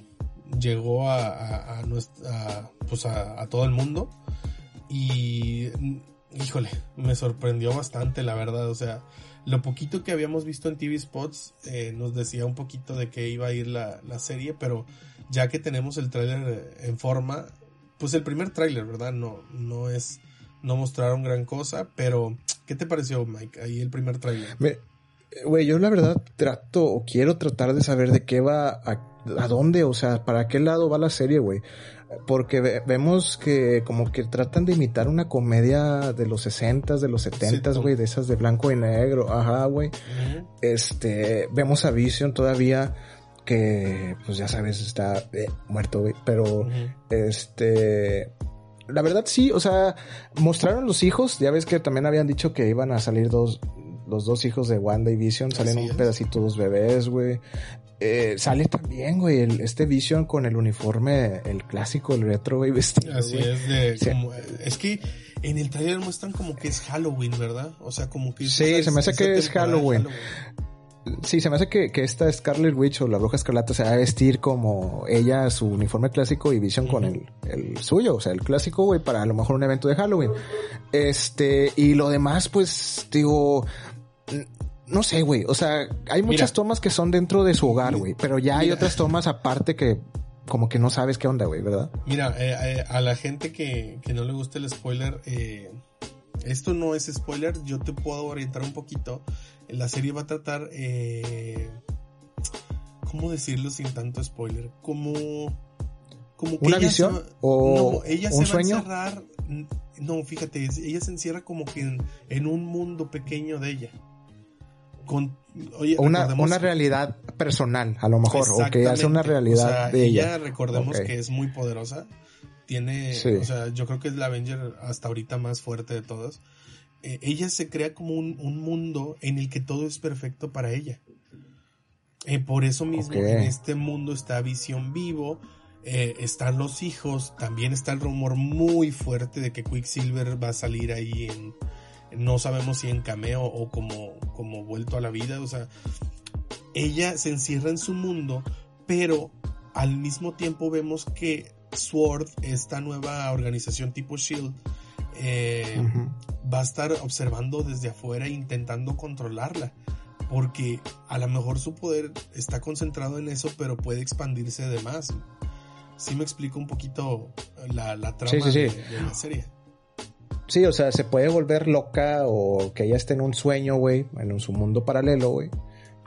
llegó a, a, a nues- a, pues a, todo el mundo y híjole, me sorprendió bastante la verdad, o sea, lo poquito que habíamos visto en TV Spots eh, nos decía un poquito de que iba a ir la, la serie, pero ya que tenemos el tráiler en forma, pues el primer tráiler, ¿verdad? No, no es, no mostraron gran cosa, pero ¿qué te pareció, Mike? Ahí el primer tráiler. Me- Güey, yo la verdad trato o quiero tratar de saber de qué va, a, a dónde, o sea, para qué lado va la serie, güey. Porque ve- vemos que como que tratan de imitar una comedia de los 60s, de los 70s, Sitcom. güey, de esas de blanco y negro, ajá, güey. Este, vemos a Vision todavía que, pues ya sabes, está eh, muerto, güey, pero este, la verdad sí, o sea, mostraron los hijos, ya ves que también habían dicho que iban a salir dos, los dos hijos de Wanda y Vision, salen Así un es. pedacito dos bebés, güey. Eh, sale también, güey, el- este Vision con el uniforme, el clásico, el retro, güey, vestido. Así es de Sí. como, es que en el trailer muestran como que es Halloween, ¿verdad? O sea, como que Sí, se me hace que es Halloween. Sí, se me hace que, que esta Scarlet Witch o la Bruja Escarlata se va a vestir como ella, su uniforme clásico y Vision con el, el suyo, o sea, el clásico, güey, para a lo mejor un evento de Halloween. Este, y lo demás, pues, digo, no sé, güey, o sea, hay muchas Mira. tomas que son dentro de su hogar, güey, pero ya hay Mira. otras tomas aparte que como que no sabes qué onda, güey, ¿verdad? Mira, eh, eh, a la gente que, que no le gusta el spoiler, eh, esto no es spoiler, yo te puedo orientar un poquito. La serie va a tratar, eh, ¿cómo decirlo sin tanto spoiler? Como, como que ¿Una ella visión? se va- ¿O no, ella un se sueño? va a encerrar, no, fíjate, ella se encierra como que en, en un mundo pequeño de ella. Con, oye, Una, recordemos- una realidad personal, a lo mejor, o que hace una realidad O sea, de ella. recordemos Ok. que es muy poderosa. Tiene, Sí. o sea, yo creo que es la Avenger hasta ahorita más fuerte de todas. Eh, ella se crea como un, un mundo en el que todo es perfecto para ella. Eh, por eso mismo, en este mundo está Visión vivo, eh, están los hijos, también está el rumor muy fuerte de que Quicksilver va a salir ahí en, no sabemos si en cameo o como, como vuelto a la vida, o sea, ella se encierra en su mundo, pero al mismo tiempo vemos que Sword, esta nueva organización tipo Shield, eh, va a estar observando desde afuera e intentando controlarla. Porque a lo mejor su poder está concentrado en eso, pero puede expandirse de más. Sí me explico un poquito la, la trama Sí, sí, sí. De, de la serie. Sí, o sea, se puede volver loca o que ella esté en un sueño, güey, en su mundo paralelo, güey.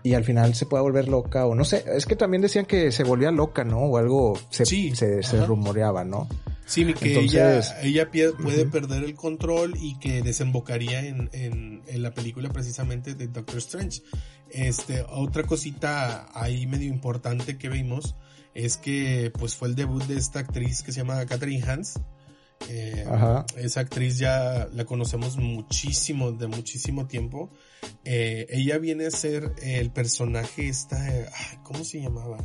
Y al final se pueda volver loca o no sé, es que también decían que se volvía loca, ¿no? O algo se, se, rumoreaba, ¿no? Sí, que ella, ella puede perder el control y que desembocaría en, en, en, la película precisamente de Doctor Strange. Este, otra cosita ahí medio importante que vimos es que pues fue el debut de esta actriz que se llama Catherine Hans. Eh, esa actriz ya la conocemos muchísimo, de muchísimo tiempo. Eh, ella viene a ser el personaje esta, ¿cómo se llamaba?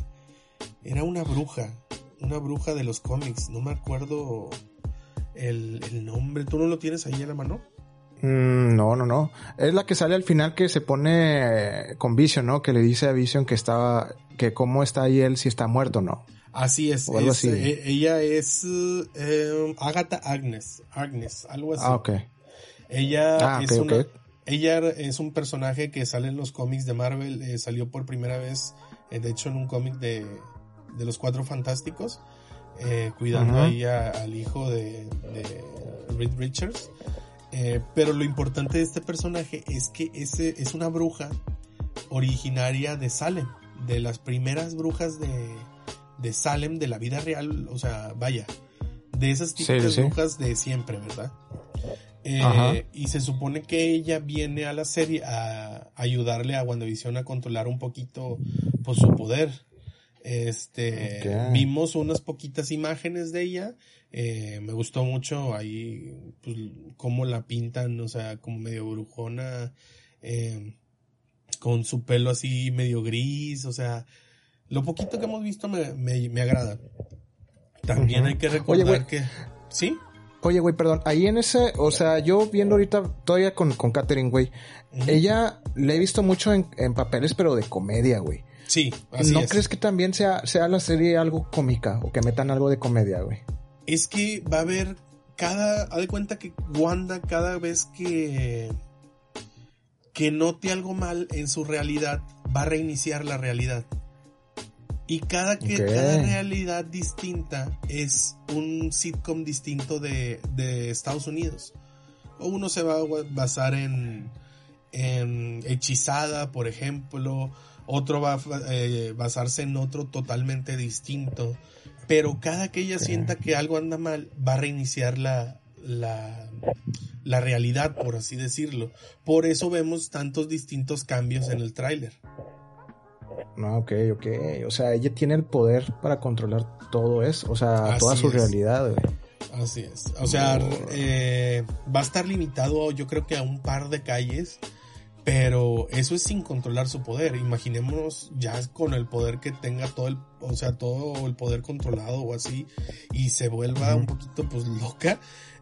Era una bruja, una bruja de los cómics, no me acuerdo el, el nombre, ¿tú no lo tienes ahí en la mano? Mm, no, no, no. Es la que sale al final que se pone con Vision, ¿no? Que le dice a Vision que estaba, que cómo está ahí él si está muerto o no. Así es. Eh, ella es eh, Agatha Agnes, Agnes, algo así. Ah, ok. Ella ah, es una, ella es un personaje que sale en los cómics de Marvel, eh, salió por primera vez, de hecho en un cómic de, de los Cuatro Fantásticos, cuidando ahí al hijo de, de Reed Richards. Pero lo importante de este personaje es que ese es una bruja originaria de Salem, de las primeras brujas de, de Salem de la vida real, o sea, vaya, de esas típicas brujas de siempre, ¿verdad? Eh, y se supone que ella viene a la serie a ayudarle a WandaVision a controlar un poquito pues, su poder. Este, vimos unas poquitas imágenes de ella eh, me gustó mucho ahí, pues, cómo la pintan, o sea, como medio brujona, eh, con su pelo así medio gris, o sea, lo poquito que hemos visto me, me, agrada. También hay que recordar que... ¿Sí? Oye, güey, perdón, ahí en ese, o sea, yo viendo ahorita todavía con, con Katherine, güey, ella le he visto mucho en, en, papeles, pero de comedia, güey. Sí, así ¿No crees que también sea, sea la serie algo cómica o que metan algo de comedia, güey? es que va a haber cada, haz de cuenta que Wanda cada vez que que note algo mal en su realidad va a reiniciar la realidad. Y cada que cada realidad distinta es un sitcom distinto de, de Estados Unidos. O uno se va a basar en, en Hechizada, por ejemplo, otro va a eh, basarse en otro totalmente distinto pero cada que ella sienta que algo anda mal, va a reiniciar la, la, la realidad, por así decirlo. Por eso vemos tantos distintos cambios en el tráiler. No, ok, ok. O sea, ella tiene el poder para controlar todo eso, o sea, toda su realidad. Así es. O sea, eh, va a estar limitado yo creo que a un par de calles pero eso es sin controlar su poder. Imaginémonos ya con el poder que tenga todo el, o sea, todo el poder controlado o así y se vuelva un poquito pues loca,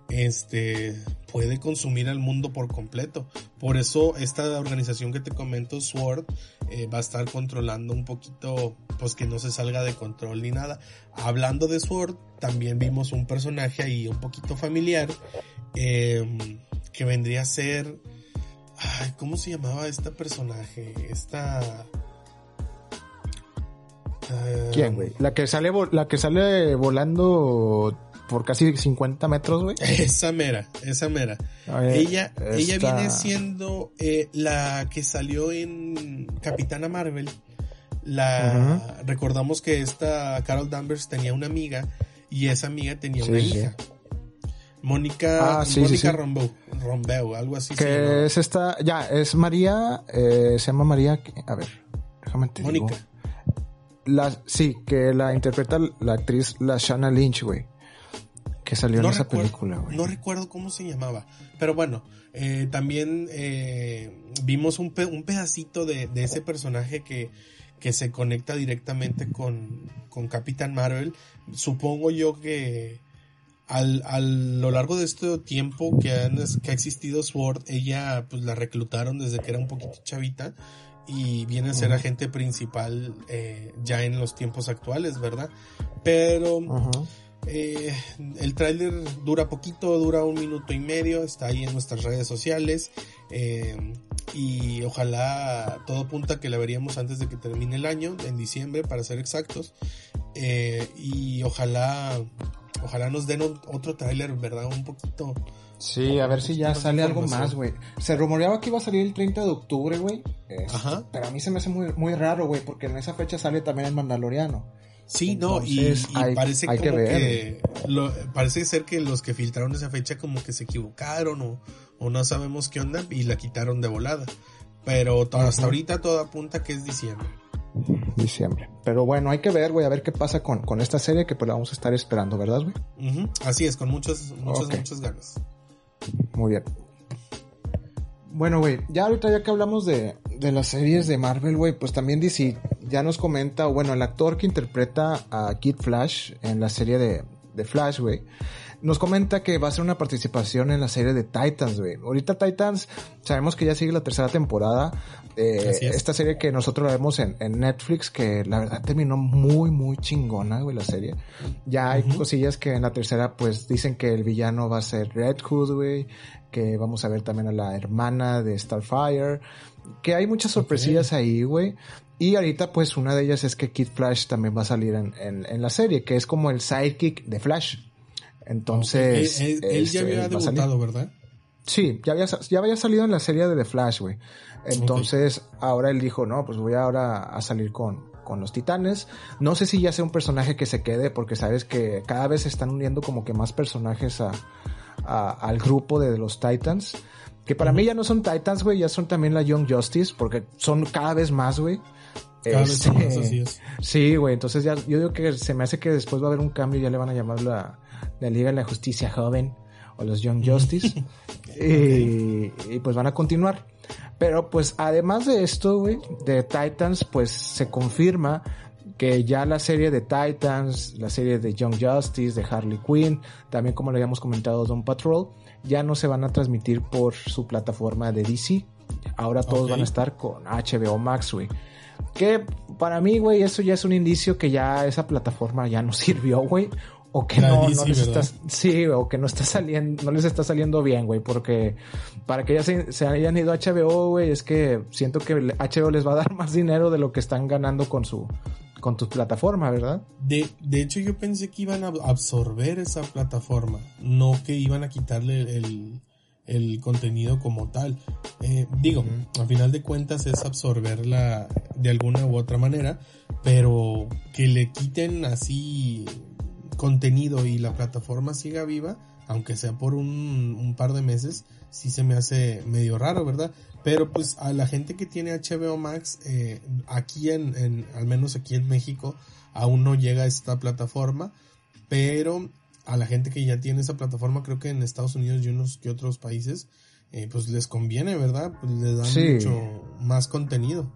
este, puede consumir al mundo por completo. Por eso esta organización que te comento, SWORD, eh, va a estar controlando un poquito, pues que no se salga de control ni nada. Hablando de SWORD, también vimos un personaje ahí un poquito familiar, eh, que vendría a ser, Ay, ¿cómo se llamaba esta personaje? Esta. ¿Quién, güey? La la que sale volando por casi 50 metros, güey. [laughs] Esa mera, esa mera. ella, ella viene siendo eh, la que salió en Capitana Marvel. La recordamos que esta Carol Danvers tenía una amiga y esa amiga tenía una hija. Mónica, ah, Mónica Rombeu, algo así. Que es esta, ya, es María, eh, se llama María, a ver, déjame te Mónica. La, sí, que la interpreta la actriz la Shanna Lynch, güey. Que salió en esa película, güey. No recuerdo cómo se llamaba. Pero bueno, eh, también eh, vimos un, un pedacito de, de, ese personaje que, que se conecta directamente con, con Capitán Marvel. Supongo yo que al, a lo largo de este tiempo que, que ha existido Sword, ella pues la reclutaron desde que era un poquito chavita y viene a ser agente principal eh, ya en los tiempos actuales, ¿verdad? Pero eh, el tráiler dura poquito, dura un minuto y medio, está ahí en nuestras redes sociales eh, y ojalá todo apunta que la veríamos antes de que termine el año, en diciembre para ser exactos, y ojalá ojalá nos den otro tráiler, ¿verdad? Un poquito. Sí, a ver si ya sale algo más, güey. Se rumoreaba que iba a salir el 30 de octubre, güey. Ajá. Pero a mí se me hace muy, muy raro, güey, porque en esa fecha sale también el Mandaloriano. Sí, no, y, parece como que, parece ser que los que filtraron esa fecha como que se equivocaron o, o no sabemos qué onda y la quitaron de volada. Pero hasta ahorita todo apunta que es diciembre. Diciembre. Pero bueno, hay que ver, güey, a ver qué pasa con, con esta serie que pues la vamos a estar esperando, ¿verdad, güey? Así es, con muchas, muchas, muchas ganas. Muy bien. Bueno, güey, ya ahorita ya que hablamos de, de las series de Marvel, güey, pues también DC ya nos comenta, bueno, el actor que interpreta a Kid Flash en la serie de, de Flash, güey, nos comenta que va a ser una participación en la serie de Titans, güey. Ahorita Titans, sabemos que ya sigue la tercera temporada. Eh, esta serie que nosotros la vemos en, Netflix, que la verdad terminó muy, muy chingona, güey, la serie. Ya hay cosillas que en la tercera, pues dicen que el villano va a ser Red Hood, güey. Que vamos a ver también a la hermana de Starfire. Que hay muchas sorpresillas ahí, güey. Y ahorita, pues, una de ellas es que Kid Flash también va a salir en, en la serie, que es como el sidekick de Flash. Entonces. Él, ya este, había debutado, ¿verdad? Sí, ya había, ya había salido en la serie de The Flash, güey. Entonces, ahora él dijo, no, pues voy ahora a salir con, con los titanes. No sé si ya sea un personaje que se quede, porque sabes que cada vez se están uniendo como que más personajes a, al grupo de los titans. Que para mí ya no son titans, güey, ya son también la Young Justice, porque son cada vez más, güey. Cada vez más, este, así es. Sí, güey, entonces ya, yo digo que se me hace que después va a haber un cambio y ya le van a llamar la, la Liga de la Justicia Joven o los Young [laughs] Justice. y, pues van a continuar. Pero pues además de esto, güey, de Titans, pues se confirma que ya la serie de Titans, la serie de Young Justice, de Harley Quinn, también como le habíamos comentado Don Patrol, ya no se van a transmitir por su plataforma de DC. Ahora todos van a estar con HBO Max, güey. Que para mí, güey, eso ya es un indicio que ya esa plataforma ya no [laughs] sirvió, güey o que no, no les está, sí, o que no está saliendo, no les está saliendo bien, güey, porque para que ya se, hayan ido a HBO, güey, es que siento que HBO les va a dar más dinero de lo que están ganando con su, con tu plataforma, ¿verdad? De, de hecho, yo pensé que iban a absorber esa plataforma, no que iban a quitarle el, el contenido como tal. Eh, digo, al final de cuentas es absorberla de alguna u otra manera, pero que le quiten así contenido y la plataforma siga viva, aunque sea por un, par de meses, sí se me hace medio raro, ¿verdad? Pero pues a la gente que tiene HBO Max, eh, aquí en, al menos aquí en México, aún no llega esta plataforma, pero a la gente que ya tiene esa plataforma, creo que en Estados Unidos y unos que otros países, eh, pues les conviene, ¿verdad? Pues les dan mucho más contenido.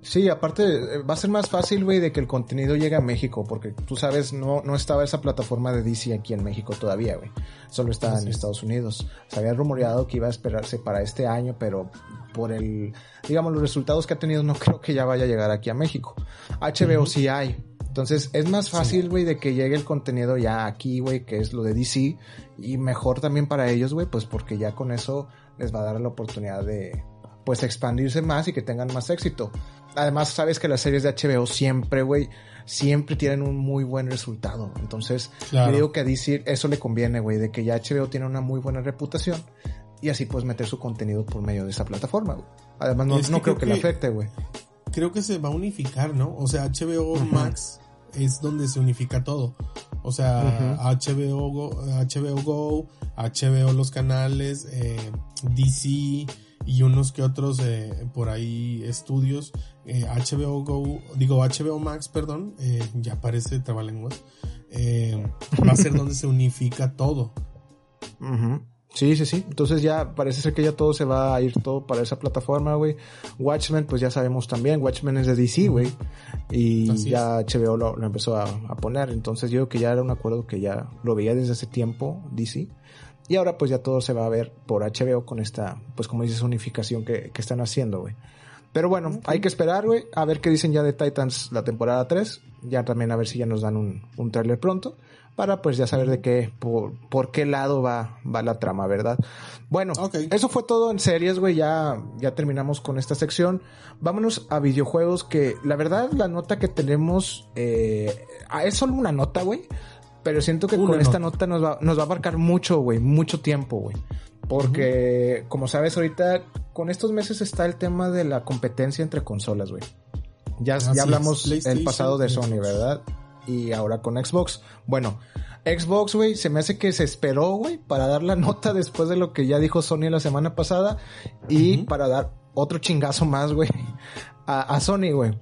Sí, aparte eh, va a ser más fácil, güey, de que el contenido llegue a México, porque tú sabes, no, no estaba esa plataforma de DC aquí en México todavía, güey. Solo estaba en Estados Unidos. Se había rumoreado que iba a esperarse para este año, pero por el, digamos, los resultados que ha tenido, no [laughs] creo que ya vaya a llegar aquí a México. HBO sí hay. Entonces es más fácil, güey, de que llegue el contenido ya aquí, güey, que es lo de DC. Y mejor también para ellos, güey, pues porque ya con eso les va a dar la oportunidad de, pues, expandirse más y que tengan más éxito además sabes que las series de HBO siempre, güey, siempre tienen un muy buen resultado. Entonces, yo digo que a DC eso le conviene, güey, de que ya HBO tiene una muy buena reputación y así puedes meter su contenido por medio de esa plataforma, güey. Además, no, creo, que, le afecte, güey. Creo que se va a unificar, ¿no? O sea, HBO Max es donde se unifica todo. O sea, HBO, Go, HBO Go, HBO los canales, eh, DC, y unos que otros eh, por ahí estudios. HBO eh, Go, digo HBO Max, perdón, eh, ya aparece trabalenguas. va a ser donde se unifica todo. Sí, sí, sí. Entonces ya parece ser que ya todo se va a ir todo para esa plataforma, güey. Watchmen, pues ya sabemos también. Watchmen es de DC, güey. Y ya HBO lo, empezó a, a, poner. Entonces yo creo que ya era un acuerdo que ya lo veía desde hace tiempo, DC. Y ahora pues ya todo se va a ver por HBO con esta, pues como dices, unificación que, que están haciendo, güey. Pero bueno, hay que esperar, güey, a ver qué dicen ya de Titans la temporada 3. Ya también a ver si ya nos dan un, un trailer pronto. Para pues ya saber de qué, por, por qué lado va, va la trama, ¿verdad? Bueno, eso fue todo en series, güey. Ya, ya terminamos con esta sección. Vámonos a videojuegos que la verdad la nota que tenemos eh, es solo una nota, güey Pero siento que Una con esta nota. nos va, nos va a abarcar mucho, güey, mucho tiempo, güey. Porque, como sabes, ahorita con estos meses está el tema de la competencia entre consolas, güey. Ya, Así ya hablamos el pasado de Sony. ¿verdad? Y ahora con Xbox. Bueno, Xbox, güey, se me hace que se esperó, güey, para dar la nota después de lo que ya dijo Sony la semana pasada y para dar otro chingazo más, güey, a, a Sony, güey.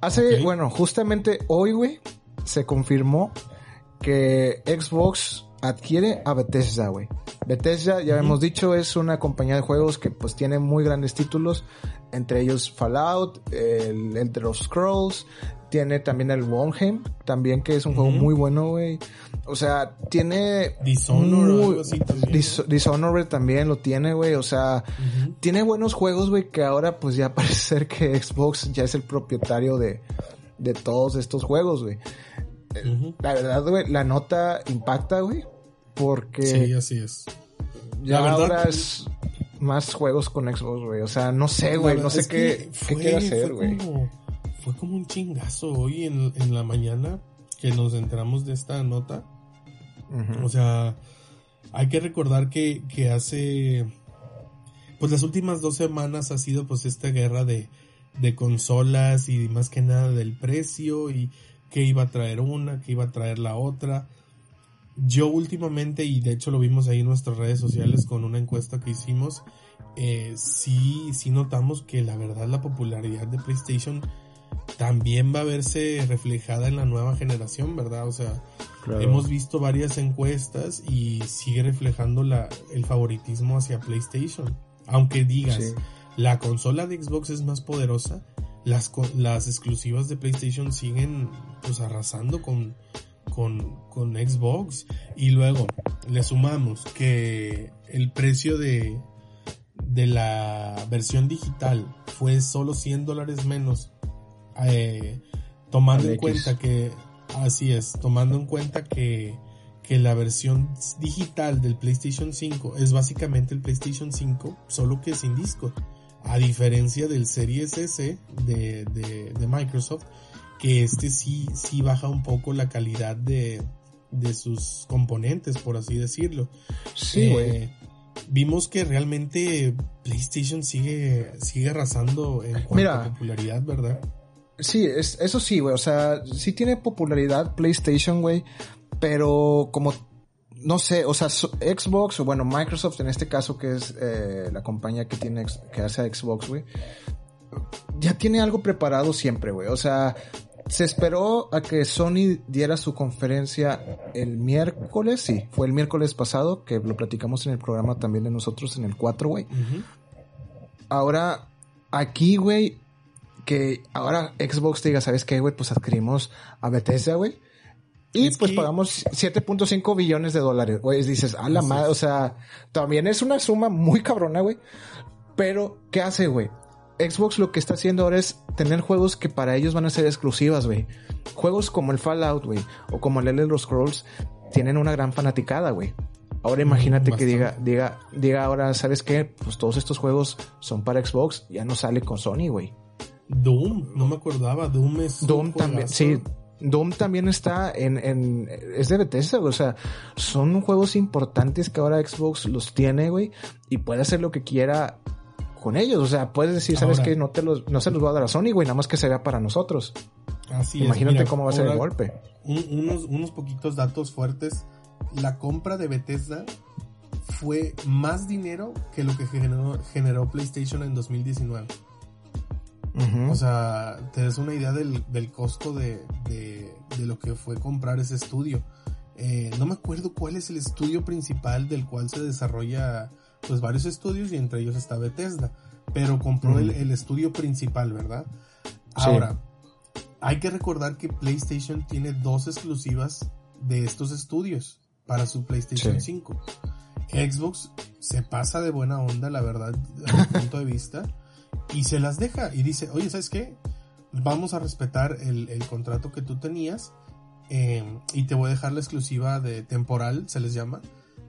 Hace, bueno, justamente hoy, güey, se confirmó que Xbox adquiere a Bethesda, güey. Bethesda, ya hemos dicho, es una compañía de juegos que pues tiene muy grandes títulos, entre ellos Fallout, el Elder Scrolls, tiene también el Wonheim, también que es un juego muy bueno, güey. O sea, tiene Dishonored o muy- algo así también. Dis- Dishonored también lo tiene, güey. O sea, tiene buenos juegos, güey, que ahora pues ya [laughs] parece ser que Xbox ya es el propietario de, de todos estos juegos, güey. Ujú. La verdad, güey, la nota impacta, güey, porque Sí, así es. ya la verdad- ahora es más juegos con Xbox, güey. O sea, no sé, güey, no sé qué, que qué fue- quiere hacer, fue güey. Fue como un chingazo hoy en, en la mañana que nos enteramos de esta nota. O sea, hay que recordar que, que hace, pues las últimas dos semanas ha sido pues esta guerra de, de consolas y más que nada del precio y que iba a traer una, que iba a traer la otra. Yo últimamente, y de hecho lo vimos ahí en nuestras redes sociales con una encuesta que hicimos, eh, sí, sí notamos que la verdad la popularidad de PlayStation también va a verse reflejada en la nueva generación, ¿verdad? O sea, Claro. Hemos visto varias encuestas y sigue reflejando la, el favoritismo hacia PlayStation. Aunque digas, Sí. La consola de Xbox es más poderosa, las, exclusivas de PlayStation siguen pues arrasando con, con, con Xbox. Y luego le sumamos que el precio de, de la versión digital fue solo 100 dólares menos. eh, tomando en cuenta que, así es, tomando en cuenta que, que la versión digital del PlayStation 5 es básicamente el PlayStation 5, solo que sin disco. A diferencia del Series S de, de, de Microsoft, que este sí, sí baja un poco la calidad de, de sus componentes, por así decirlo. Sí, güey. Eh, vimos que realmente PlayStation sigue, sigue arrasando en cuanto Mira. a popularidad, ¿verdad? Sí, es, eso sí, güey. O sea, sí tiene popularidad PlayStation, güey. Pero como, no sé, o sea, Xbox, o bueno, Microsoft en este caso, que es eh, la compañía que tiene, que hace a Xbox, güey. Ya tiene algo preparado siempre, güey. O sea, se esperó a que Sony diera su conferencia el miércoles, sí, fue el miércoles pasado, que lo platicamos en el programa también de nosotros en el 4, güey. Ahora, aquí, güey, que ahora Xbox te diga, ¿sabes qué, güey? Pues adquirimos a Bethesda, güey. Y Es pues que- pagamos 7.5 billones de dólares, güey. Dices, a la madre, o sea, también es una suma muy cabrona, güey. Pero, ¿qué hace, güey? Xbox lo que está haciendo ahora es tener juegos que para ellos van a ser exclusivas, güey. Juegos como el Fallout, güey, o como el Elder Scrolls, tienen una gran fanaticada, güey. Ahora imagínate que diga, diga, diga ahora, ¿sabes qué? Pues todos estos juegos son para Xbox, ya no sale con Sony, güey. Doom, no me acordaba, Doom es un Doom también, juegazo. sí. Doom también está en, en, es de Bethesda, güey. O sea, son juegos importantes que ahora Xbox los tiene, güey. Y puede hacer lo que quiera con ellos. O sea, puedes decir, ¿sabes qué? No te los, no se los voy a dar a Sony, güey. Nada más que se vea para nosotros. Así es, Imagínate mira, cómo va a ser el golpe. un- unos, unos poquitos datos fuertes. La compra de Bethesda fue más dinero que lo que generó, generó PlayStation en 2019. O sea, te das una idea del, del costo de, de, de lo que fue comprar ese estudio. Eh, no me acuerdo cuál es el estudio principal del cual se desarrolla pues varios estudios y entre ellos está Bethesda. Pero compró el, el estudio principal, ¿verdad? Sí. Ahora, hay que recordar que PlayStation tiene dos exclusivas de estos estudios para su PlayStation Sí. 5. Xbox se pasa de buena onda, la verdad, a mi punto de vista, [laughs] y se las deja y dice, oye, ¿sabes qué? Vamos a respetar el, el contrato que tú tenías eh, y te voy a dejar la exclusiva de temporal, se les llama,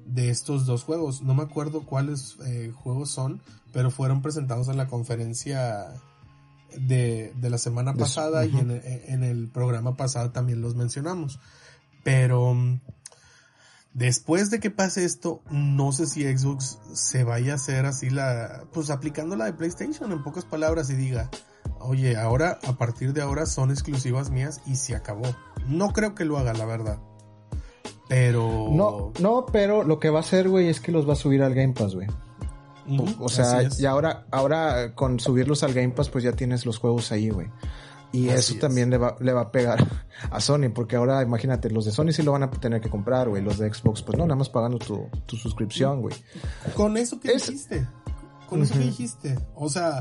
de estos dos juegos. No me acuerdo cuáles eh, juegos son, pero fueron presentados en la conferencia de, de la semana pasada y ujú. en, el- en el programa pasado también los mencionamos. Pero después de que pase esto, no sé si Xbox se vaya a hacer así la, pues aplicando la de PlayStation en pocas palabras y diga, oye, ahora, a partir de ahora son exclusivas mías y se acabó. No creo que lo haga, la verdad. Pero... No, no, pero lo que va a hacer, güey, es que los va a subir al Game Pass, güey. o sea, y ahora, ahora con subirlos al Game Pass, pues ya tienes los juegos ahí, güey. Y eso también le va, le va a pegar [laughs] a Sony, porque ahora imagínate, los de Sony sí lo van a tener que comprar, güey. Los de Xbox, pues no, nada más pagando tu, tu suscripción, güey. Con eso que dijiste. Con eso que dijiste. O sea,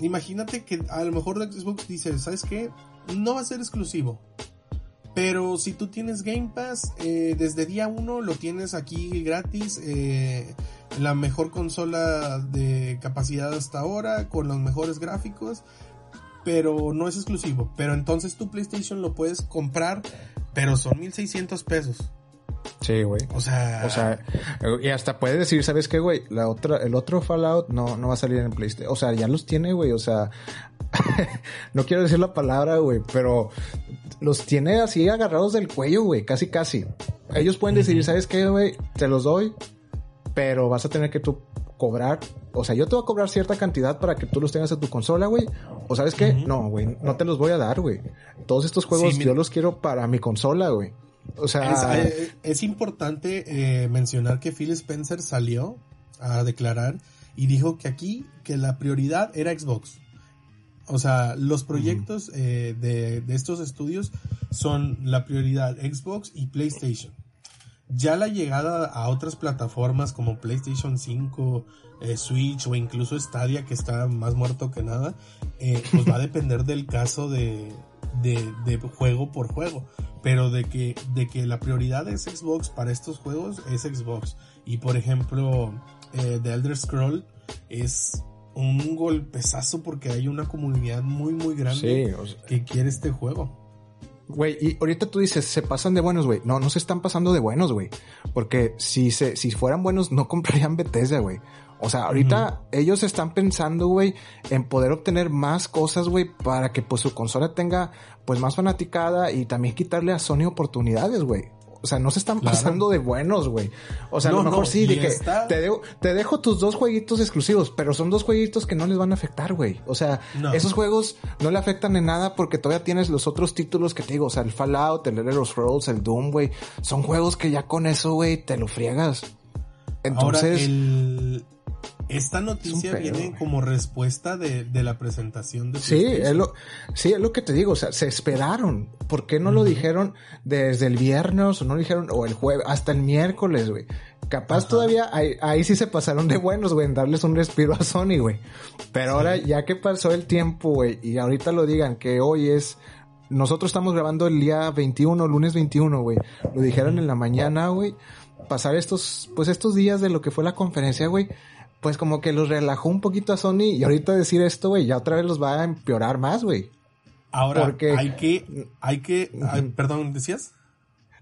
imagínate que a lo mejor Xbox dice, ¿sabes qué? No va a ser exclusivo. Pero si tú tienes Game Pass, eh, desde día uno lo tienes aquí gratis. Eh, la mejor consola de capacidad hasta ahora, con los mejores gráficos. Pero no es exclusivo. Pero entonces tu PlayStation lo puedes comprar, pero son 1600 pesos. Sí, güey. O sea, o sea, y hasta puede decir, ¿sabes qué, güey? La otra, el otro Fallout no, no va a salir en PlayStation. O sea, ya los tiene, güey. O sea, [laughs] no quiero decir la palabra, güey, pero los tiene así agarrados del cuello, güey, casi, casi. Ellos pueden decir, ¿sabes qué, güey? Te los doy, pero vas a tener que tú cobrar. O sea, yo te voy a cobrar cierta cantidad para que tú los tengas en tu consola, güey. O sabes qué? No, güey, no te los voy a dar, güey. Todos estos juegos yo los quiero para mi consola, güey. O sea, es, importante eh, mencionar que Phil Spencer salió a declarar y dijo que aquí que la prioridad era Xbox. O sea, los proyectos eh, de, estos estudios son la prioridad Xbox y PlayStation. Ya la llegada a otras plataformas como PlayStation 5, eh, Switch o incluso Stadia, que está más muerto que nada, pues va a depender del caso de, de, juego por juego, pero de que, de que la prioridad es Xbox para estos juegos es Xbox. Y por ejemplo, eh, The Elder Scroll es un golpezazo porque hay una comunidad muy muy grande que quiere este juego. Güey, y ahorita tú dices, se pasan de buenos, güey. No, no se están pasando de buenos, güey. Porque si se, si fueran buenos, no [laughs] comprarían Bethesda, güey. O sea, ahorita ellos están pensando, güey, en poder obtener más cosas, güey, para que pues su consola tenga pues más fanaticada y también quitarle a Sony oportunidades, güey. O sea, no se están pasando de buenos, güey. O sea, a lo mejor sí, de que te, dejo, te dejo tus dos jueguitos exclusivos, pero son dos jueguitos que no les van a afectar, güey. O sea, esos juegos no le afectan en nada porque todavía tienes los otros títulos que te digo, o sea, el Fallout, el Elder Scrolls, el Doom, güey. Son juegos que ya con eso, güey, te lo friegas. Entonces, el, esta noticia viene como respuesta de, la presentación de Sí, es lo, sí, es lo que te digo, o sea, se esperaron. ¿Por qué no lo dijeron desde el viernes o no lo dijeron, o el jueves, hasta el miércoles, güey? Capaz todavía ahí, sí se pasaron de buenos, güey, en darles un respiro a Sony, güey. Pero ahora, ya que pasó el tiempo, güey, y ahorita lo digan que hoy es nosotros estamos grabando el día 21, lunes 21, güey. Lo dijeron en la mañana, güey. Pasar estos, pues estos días de lo que fue la conferencia, güey pues como que los relajó un poquito a Sony y ahorita decir esto, güey, ya otra vez los va a empeorar más, güey. Ahora, Porque... hay que, hay que, perdón, ¿decías?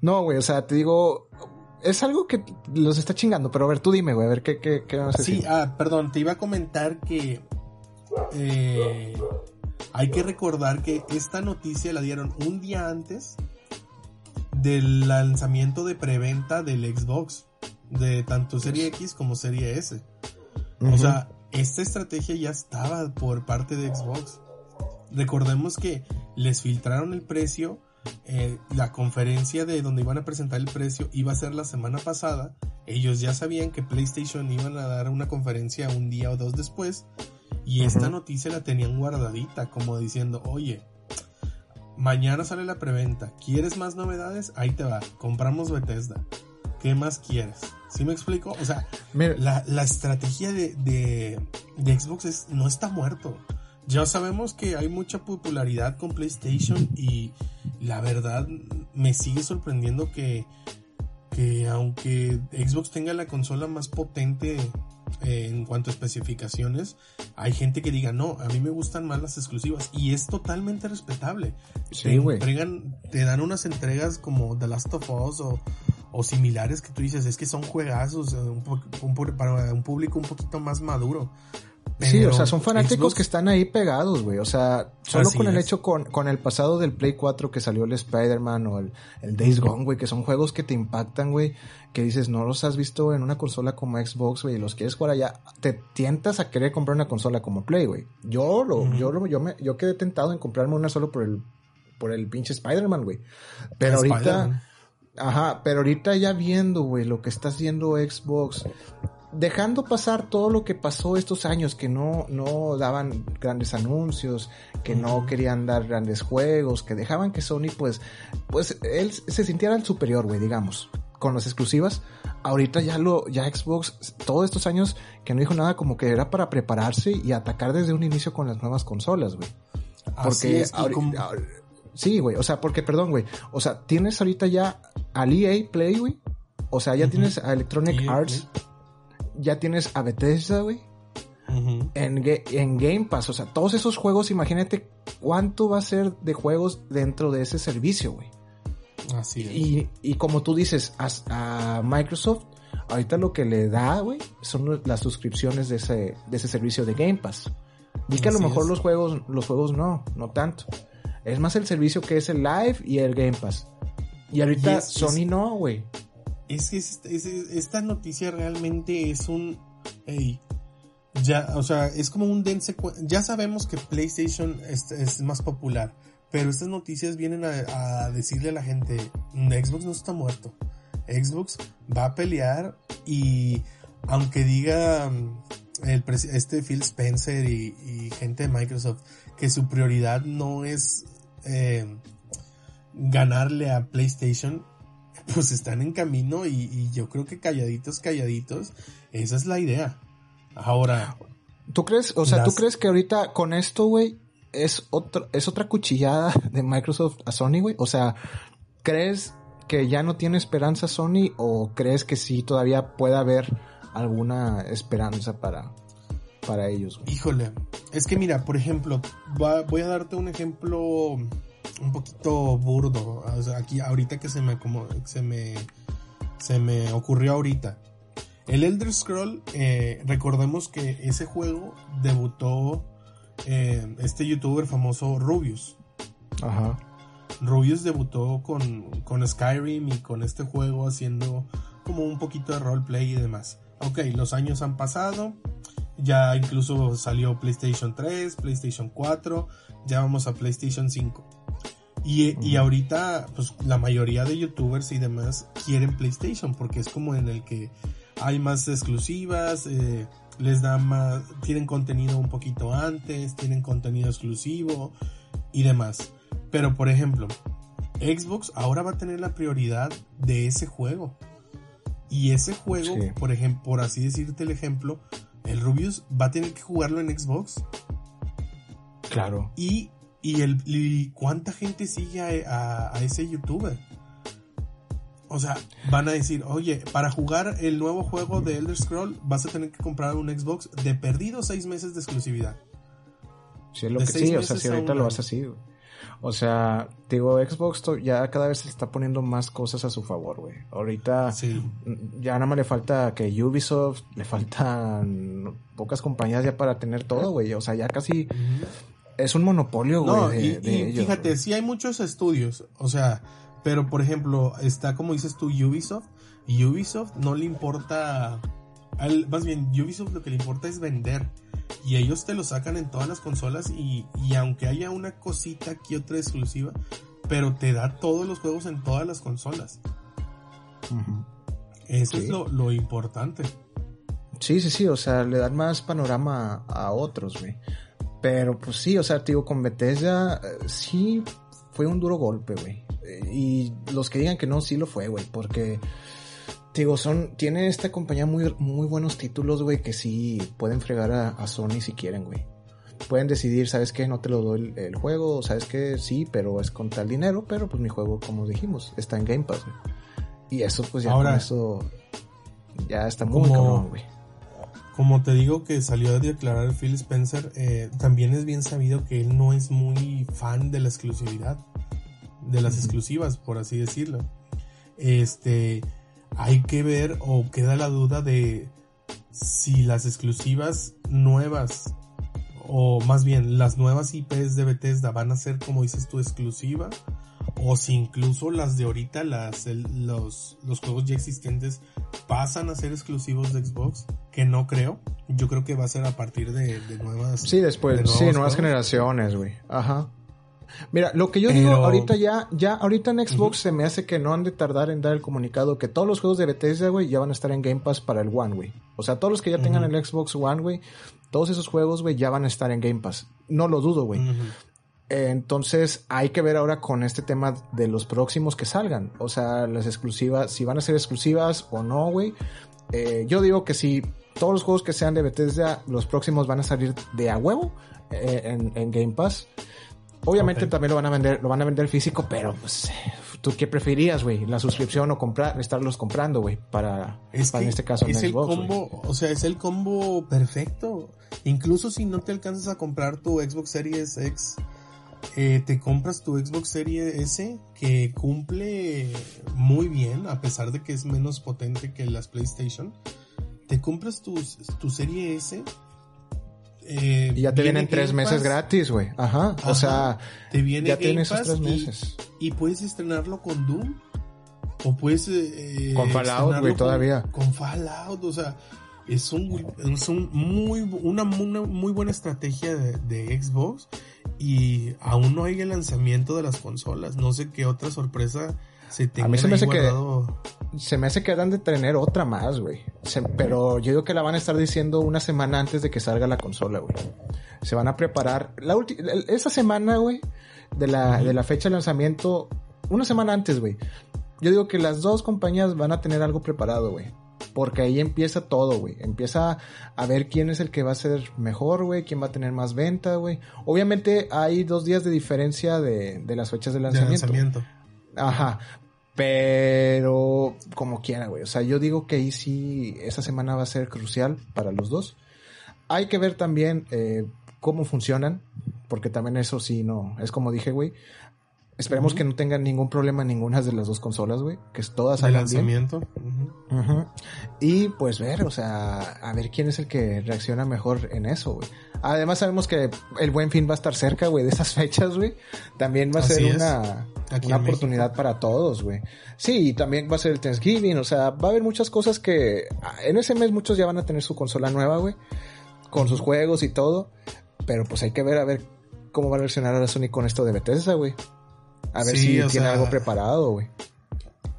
No, güey, o sea, te digo, es algo que los está chingando, pero a ver, tú dime, güey, a ver qué, qué, qué vas a decir. Sí, ah, perdón, te iba a comentar que eh, hay que recordar que esta noticia la dieron un día antes del lanzamiento de preventa del Xbox, de tanto Serie X como Serie S. O sea, esta estrategia ya estaba por parte de Xbox. Recordemos que les filtraron el precio. Eh, la conferencia de donde iban a presentar el precio iba a ser la semana pasada. Ellos ya sabían que PlayStation iban a dar una conferencia un día o dos después. Y esta noticia la tenían guardadita, como diciendo, oye, mañana sale la preventa. ¿Quieres más novedades? Ahí te va. Compramos Bethesda. ¿Qué más quieres? ¿Sí me explico? O sea, la, la, estrategia de, de, Xbox es, no está muerto. Ya sabemos que hay mucha popularidad con PlayStation y la verdad me sigue sorprendiendo que, que aunque Xbox tenga la consola más potente eh, en cuanto a especificaciones, hay gente que diga, no, a mí me gustan más las exclusivas y es totalmente respetable. Sí, güey. Te dan unas entregas como The Last of Us o, o similares que tú dices, es que son juegazos para un público un poquito más maduro. sí, o sea, son fanáticos que están ahí pegados, güey. O sea, solo con el hecho con, con el pasado del Play 4 que salió el Spider-Man o el, el Days Gone, güey, que son juegos que te impactan, güey, que dices, no los has visto en una consola como Xbox, güey, y los quieres jugar allá, te tientas a querer comprar una consola como Play, güey. Yo lo, yo lo, yo me, yo quedé tentado en comprarme una solo por el, por el pinche Spider-Man, güey. Pero ahorita, ajá, pero ahorita ya viendo, güey, lo que está haciendo Xbox, dejando pasar todo lo que pasó estos años, que no, no daban grandes anuncios, que no querían dar grandes juegos, que dejaban que Sony, pues, pues, él se sintiera el superior, güey, digamos, con las exclusivas. Ahorita ya lo, ya Xbox, todos estos años que no dijo nada, como que era para prepararse y atacar desde un inicio con las nuevas consolas, güey. Porque sí, güey, o sea, porque, perdón, güey, o sea, tienes ahorita ya al EA Play, güey, o sea, ya tienes a Electronic e Arts ya tienes a Bethesda, güey. en, en Game Pass, o sea, todos esos juegos, imagínate cuánto va a ser de juegos dentro de ese servicio, güey. Así es. Y, y como tú dices, a, Microsoft, ahorita lo que le da, güey, son las suscripciones de ese, de ese servicio de Game Pass. Y que a lo mejor los juegos, los juegos no, no tanto. Es más el servicio que es el Live y el Game Pass. Y ahorita Sony no, güey es que esta noticia realmente es un... ya, o sea, es como un dense... Ya sabemos que PlayStation es, más popular, pero estas noticias vienen a, decirle a la gente, Xbox no está muerto. Xbox va a pelear y aunque diga mm, el, este Phil Spencer y, gente de Microsoft que su prioridad no es eh, ganarle a PlayStation, [laughs] pues están en camino y, yo creo que calladitos, calladitos, esa es la idea. Ahora. ¿Tú crees, o sea, tú crees que ahorita con esto, güey, es otro, es otra cuchillada [laughs] de Microsoft a Sony, güey? O sea, ¿crees que ya no tiene esperanza Sony o crees que sí todavía puede haber alguna esperanza para, para ellos? Híjole, es que mira, por ejemplo, voy a darte un ejemplo un poquito burdo. aquí ahorita que se me como se me se me ocurrió ahorita. El Elder Scroll, eh, recordemos que ese juego debutó eh, este youtuber famoso Rubius. Ajá. Rubius debutó con, con Skyrim y con este juego haciendo como un poquito de roleplay y demás. Ok, los años han pasado. Ya incluso salió PlayStation 3, PlayStation 4, ya vamos a PlayStation 5. Y, ahorita, pues la mayoría de youtubers y demás quieren PlayStation porque es como en el que hay más exclusivas, eh, les da más, tienen contenido un poquito antes, tienen contenido exclusivo y demás. Pero por ejemplo, Xbox ahora va a tener la prioridad de ese juego. Y ese juego, por ejemplo, por así decirte el ejemplo, el Rubius va a tener que jugarlo en Xbox. Claro. Y y, el, cuánta gente sigue a, ese youtuber. O sea, van a decir, oye, para jugar el nuevo juego de Elder Scroll vas a tener que comprar un Xbox de perdido seis meses de exclusividad. Sí, es lo que sí, o sea, si ahorita lo vas así, O sea, digo, Xbox ya cada vez se está poniendo más cosas a su favor, güey. Ahorita ya nada más le falta que Ubisoft, le faltan pocas compañías ya para tener todo, güey. O sea, ya casi es un monopolio, güey. y, fíjate, sí hay muchos estudios, o sea, pero por ejemplo, está como dices tú, Ubisoft, y Ubisoft no le importa, más bien, Ubisoft lo que le importa es vender. Y ellos te lo sacan en todas las consolas y, aunque haya una cosita aquí otra exclusiva, pero te da todos los juegos en todas las consolas. Eso es lo, lo importante. Sí, sí, sí, o sea, le dan más panorama a otros, güey. Pero pues sí, o sea, digo, con Bethesda eh, sí fue un duro golpe, güey. Eh, y los que digan que no, sí lo fue, güey, porque digo, son, tiene esta compañía muy, muy buenos títulos, güey, que sí pueden fregar a, Sony si quieren, güey. Pueden decidir, ¿sabes qué? No te lo doy el, juego, ¿sabes qué? Sí, pero es con tal dinero, pero pues mi juego, como dijimos, está en Game Pass, güey. Y eso, pues ya Ahora, con eso, ya está muy cabrón, güey como te digo que salió a declarar Phil Spencer, eh, también es bien sabido que él no es muy fan de la exclusividad, de las exclusivas, por así decirlo. Este, hay que ver o queda la duda de si las exclusivas nuevas, o más bien las nuevas IPs de Bethesda van a ser, como dices tú, exclusiva, o si incluso las de ahorita, las, los, los juegos ya existentes pasan a ser exclusivos de Xbox, que no creo. Yo creo que va a ser a partir de, nuevas. Sí, después, sí, nuevas generaciones, güey. Ajá. Mira, lo que yo digo ahorita ya, ya, ahorita en Xbox se me hace que no han de tardar en dar el comunicado que todos los juegos de Bethesda, güey, ya van a estar en Game Pass para el One, güey. O sea, todos los que ya tengan el Xbox One, güey, todos esos juegos, güey, ya van a estar en Game Pass. No lo dudo, güey. entonces hay que ver ahora con este tema de los próximos que salgan. O sea, las exclusivas, si van a ser exclusivas o no, güey. Eh, yo digo que si todos los juegos que sean de Bethesda, los próximos van a salir de a huevo eh, en, en Game Pass. Obviamente también lo van a vender, lo van a vender físico, pero pues tú qué preferías, güey, la suscripción o comprar, estarlos comprando, güey, para, en este caso es el combo, o sea, es el combo perfecto. Incluso si no te alcanzas a comprar tu Xbox Series X, eh, te compras tu Xbox Series S que cumple muy bien, a pesar de que es menos potente que las PlayStation. Te compras tu, tu serie S eh, y ya te vienen tres meses gratis, güey. Ajá. O sea, te viene ya tienes tres meses. Y, puedes estrenarlo con Doom. O puedes. Eh, con Fallout, güey, todavía. Con Fallout, o sea. Es, un, es un muy, una, muy buena estrategia de, de, Xbox. Y aún no hay el lanzamiento de las consolas. No sé qué otra sorpresa a mí se me hace que se me hace que de tener otra más, güey. pero yo digo que la van a estar diciendo una semana antes de que salga la consola, güey. Se van a preparar la esa semana, güey, de la de la fecha de lanzamiento, una semana antes, güey. Yo digo que las dos compañías van a tener algo preparado, güey. Porque ahí empieza todo, güey. Empieza a ver quién es el que va a ser mejor, güey. Quién va a tener más venta, güey. Obviamente hay dos días de diferencia de, de las fechas de lanzamiento. De lanzamiento. Ajá. Pero como quiera, güey. O sea, yo digo que ahí sí, esa semana va a ser crucial para los dos. Hay que ver también eh, cómo funcionan, porque también eso sí, no, es como dije, güey. Esperemos que no tengan ningún problema en ninguna de las dos consolas, güey. Que todas salgan lanzamiento. Y pues ver, o sea, a ver quién es el que reacciona mejor en eso, güey. Además sabemos que el buen fin va a estar cerca, güey, de esas fechas, güey. También va a ser una, una oportunidad para todos, güey. Sí, y también va a ser el Thanksgiving, o sea, va a haber muchas cosas que en ese mes muchos ya van a tener su consola nueva, güey. Con sus juegos y todo. Pero pues hay que ver a ver cómo va a reaccionar ahora Sony con esto de Bethesda, güey. A ver si tiene algo preparado, güey.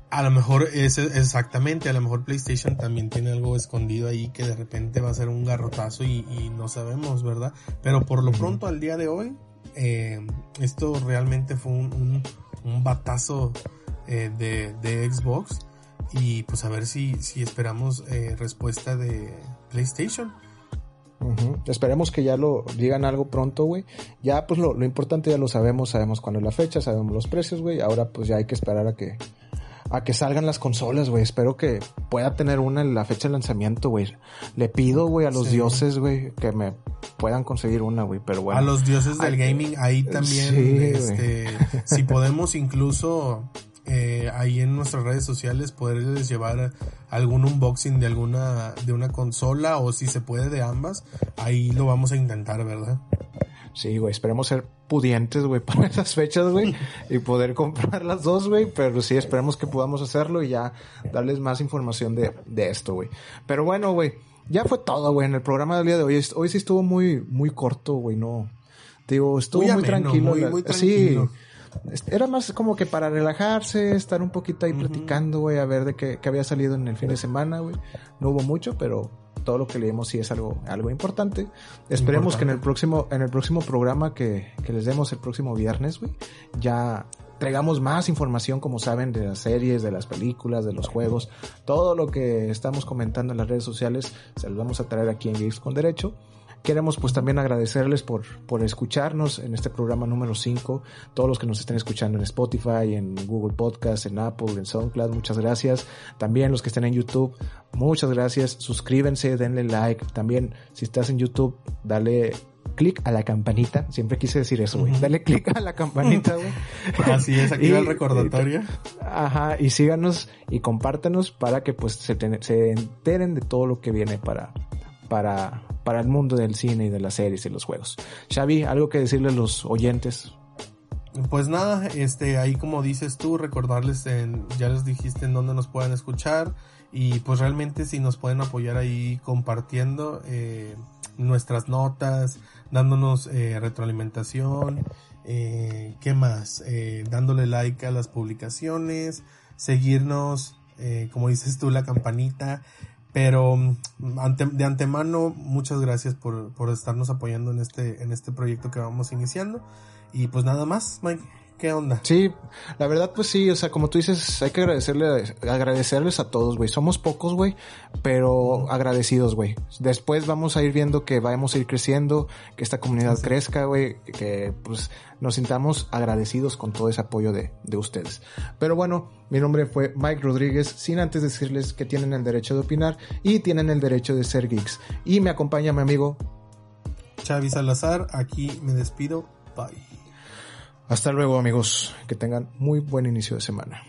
A lo mejor es exactamente, a lo mejor PlayStation también tiene algo escondido ahí que de repente va a ser un garrotazo y, no sabemos, ¿verdad? Pero por lo pronto al día de hoy, eh, esto realmente fue un, un, batazo eh, de, de, Xbox y pues a ver si, si esperamos eh, respuesta de PlayStation. Esperemos que ya lo digan algo pronto, güey. Ya, pues lo, lo, importante ya lo sabemos, sabemos cuándo es la fecha, sabemos los precios, güey. Ahora pues ya hay que esperar a que a que salgan las consolas, güey. Espero que pueda tener una en la fecha de lanzamiento, güey. Le pido, güey, a los dioses, güey, que me puedan conseguir una, güey. Pero bueno. A los dioses del gaming, ahí también, este, [laughs] si podemos incluso eh, ahí en nuestras redes sociales poderles llevar algún unboxing de alguna de una consola o si se puede de ambas, ahí lo vamos a intentar, ¿verdad? Sí, güey, esperemos ser pudientes, güey, [laughs] para esas fechas, güey, y poder comprar las dos, güey, pero sí, esperemos que podamos hacerlo y ya darles más información de, de esto, güey. Pero bueno, güey, ya fue todo, güey, en el programa del día de hoy. Hoy sí estuvo muy, muy corto, güey, no. Digo, estuvo muy, tranquilo. Muy, tranquilo. Sí era más como que para relajarse, estar un poquito ahí platicando, güey, a ver de qué, había salido en el fin de semana, güey. No hubo mucho, pero todo lo que leímos sí es algo, algo importante. Esperemos que en el próximo, en el próximo programa que, que les demos el próximo viernes, güey, ya traigamos más información, como saben, de las series, de las películas, de los juegos, todo lo que estamos comentando en las redes sociales, se los vamos a traer aquí en Games con Derecho. Queremos pues también agradecerles por, por escucharnos en este programa número 5, todos los que nos estén escuchando en Spotify, en Google Podcast, en Apple, en SoundCloud, muchas gracias. También los que estén en YouTube, muchas gracias. Suscríbense, denle like. También si estás en YouTube, dale clic a la campanita. Siempre quise decir eso, güey. Dale clic a la campanita, güey. [laughs] Así es, activa el recordatorio. Ajá, y síganos y compártanos para que pues se, se enteren de todo lo que viene para, para, para el mundo del cine y de las series y los juegos. Xavi, algo que decirle a los oyentes. Pues nada, este, ahí como dices tú, recordarles en, ya les dijiste en dónde nos pueden escuchar y pues realmente si nos pueden apoyar ahí compartiendo eh, nuestras notas, dándonos eh, retroalimentación, eh, ¿qué más? Eh, dándole like a las publicaciones, seguirnos, como dices tú, la campanita. Pero mm, ante, de antemano, muchas gracias por, por estarnos apoyando en este, en este proyecto que vamos iniciando. Y pues nada más, Mike. ¿Qué onda? Sí, la verdad pues sí, o sea, como tú dices, hay que agradecerle, agradecerles a todos, güey. Somos pocos, güey, pero agradecidos, güey. Después vamos a ir viendo que vamos a ir creciendo, que esta comunidad sí. crezca, güey, que pues nos sintamos agradecidos con todo ese apoyo de, de ustedes. Pero bueno, mi nombre fue Mike Rodríguez, sin antes decirles que tienen el derecho de opinar y tienen el derecho de ser geeks. Y me acompaña mi amigo Xavi Salazar, aquí me despido, bye. Hasta luego amigos, que tengan muy buen inicio de semana.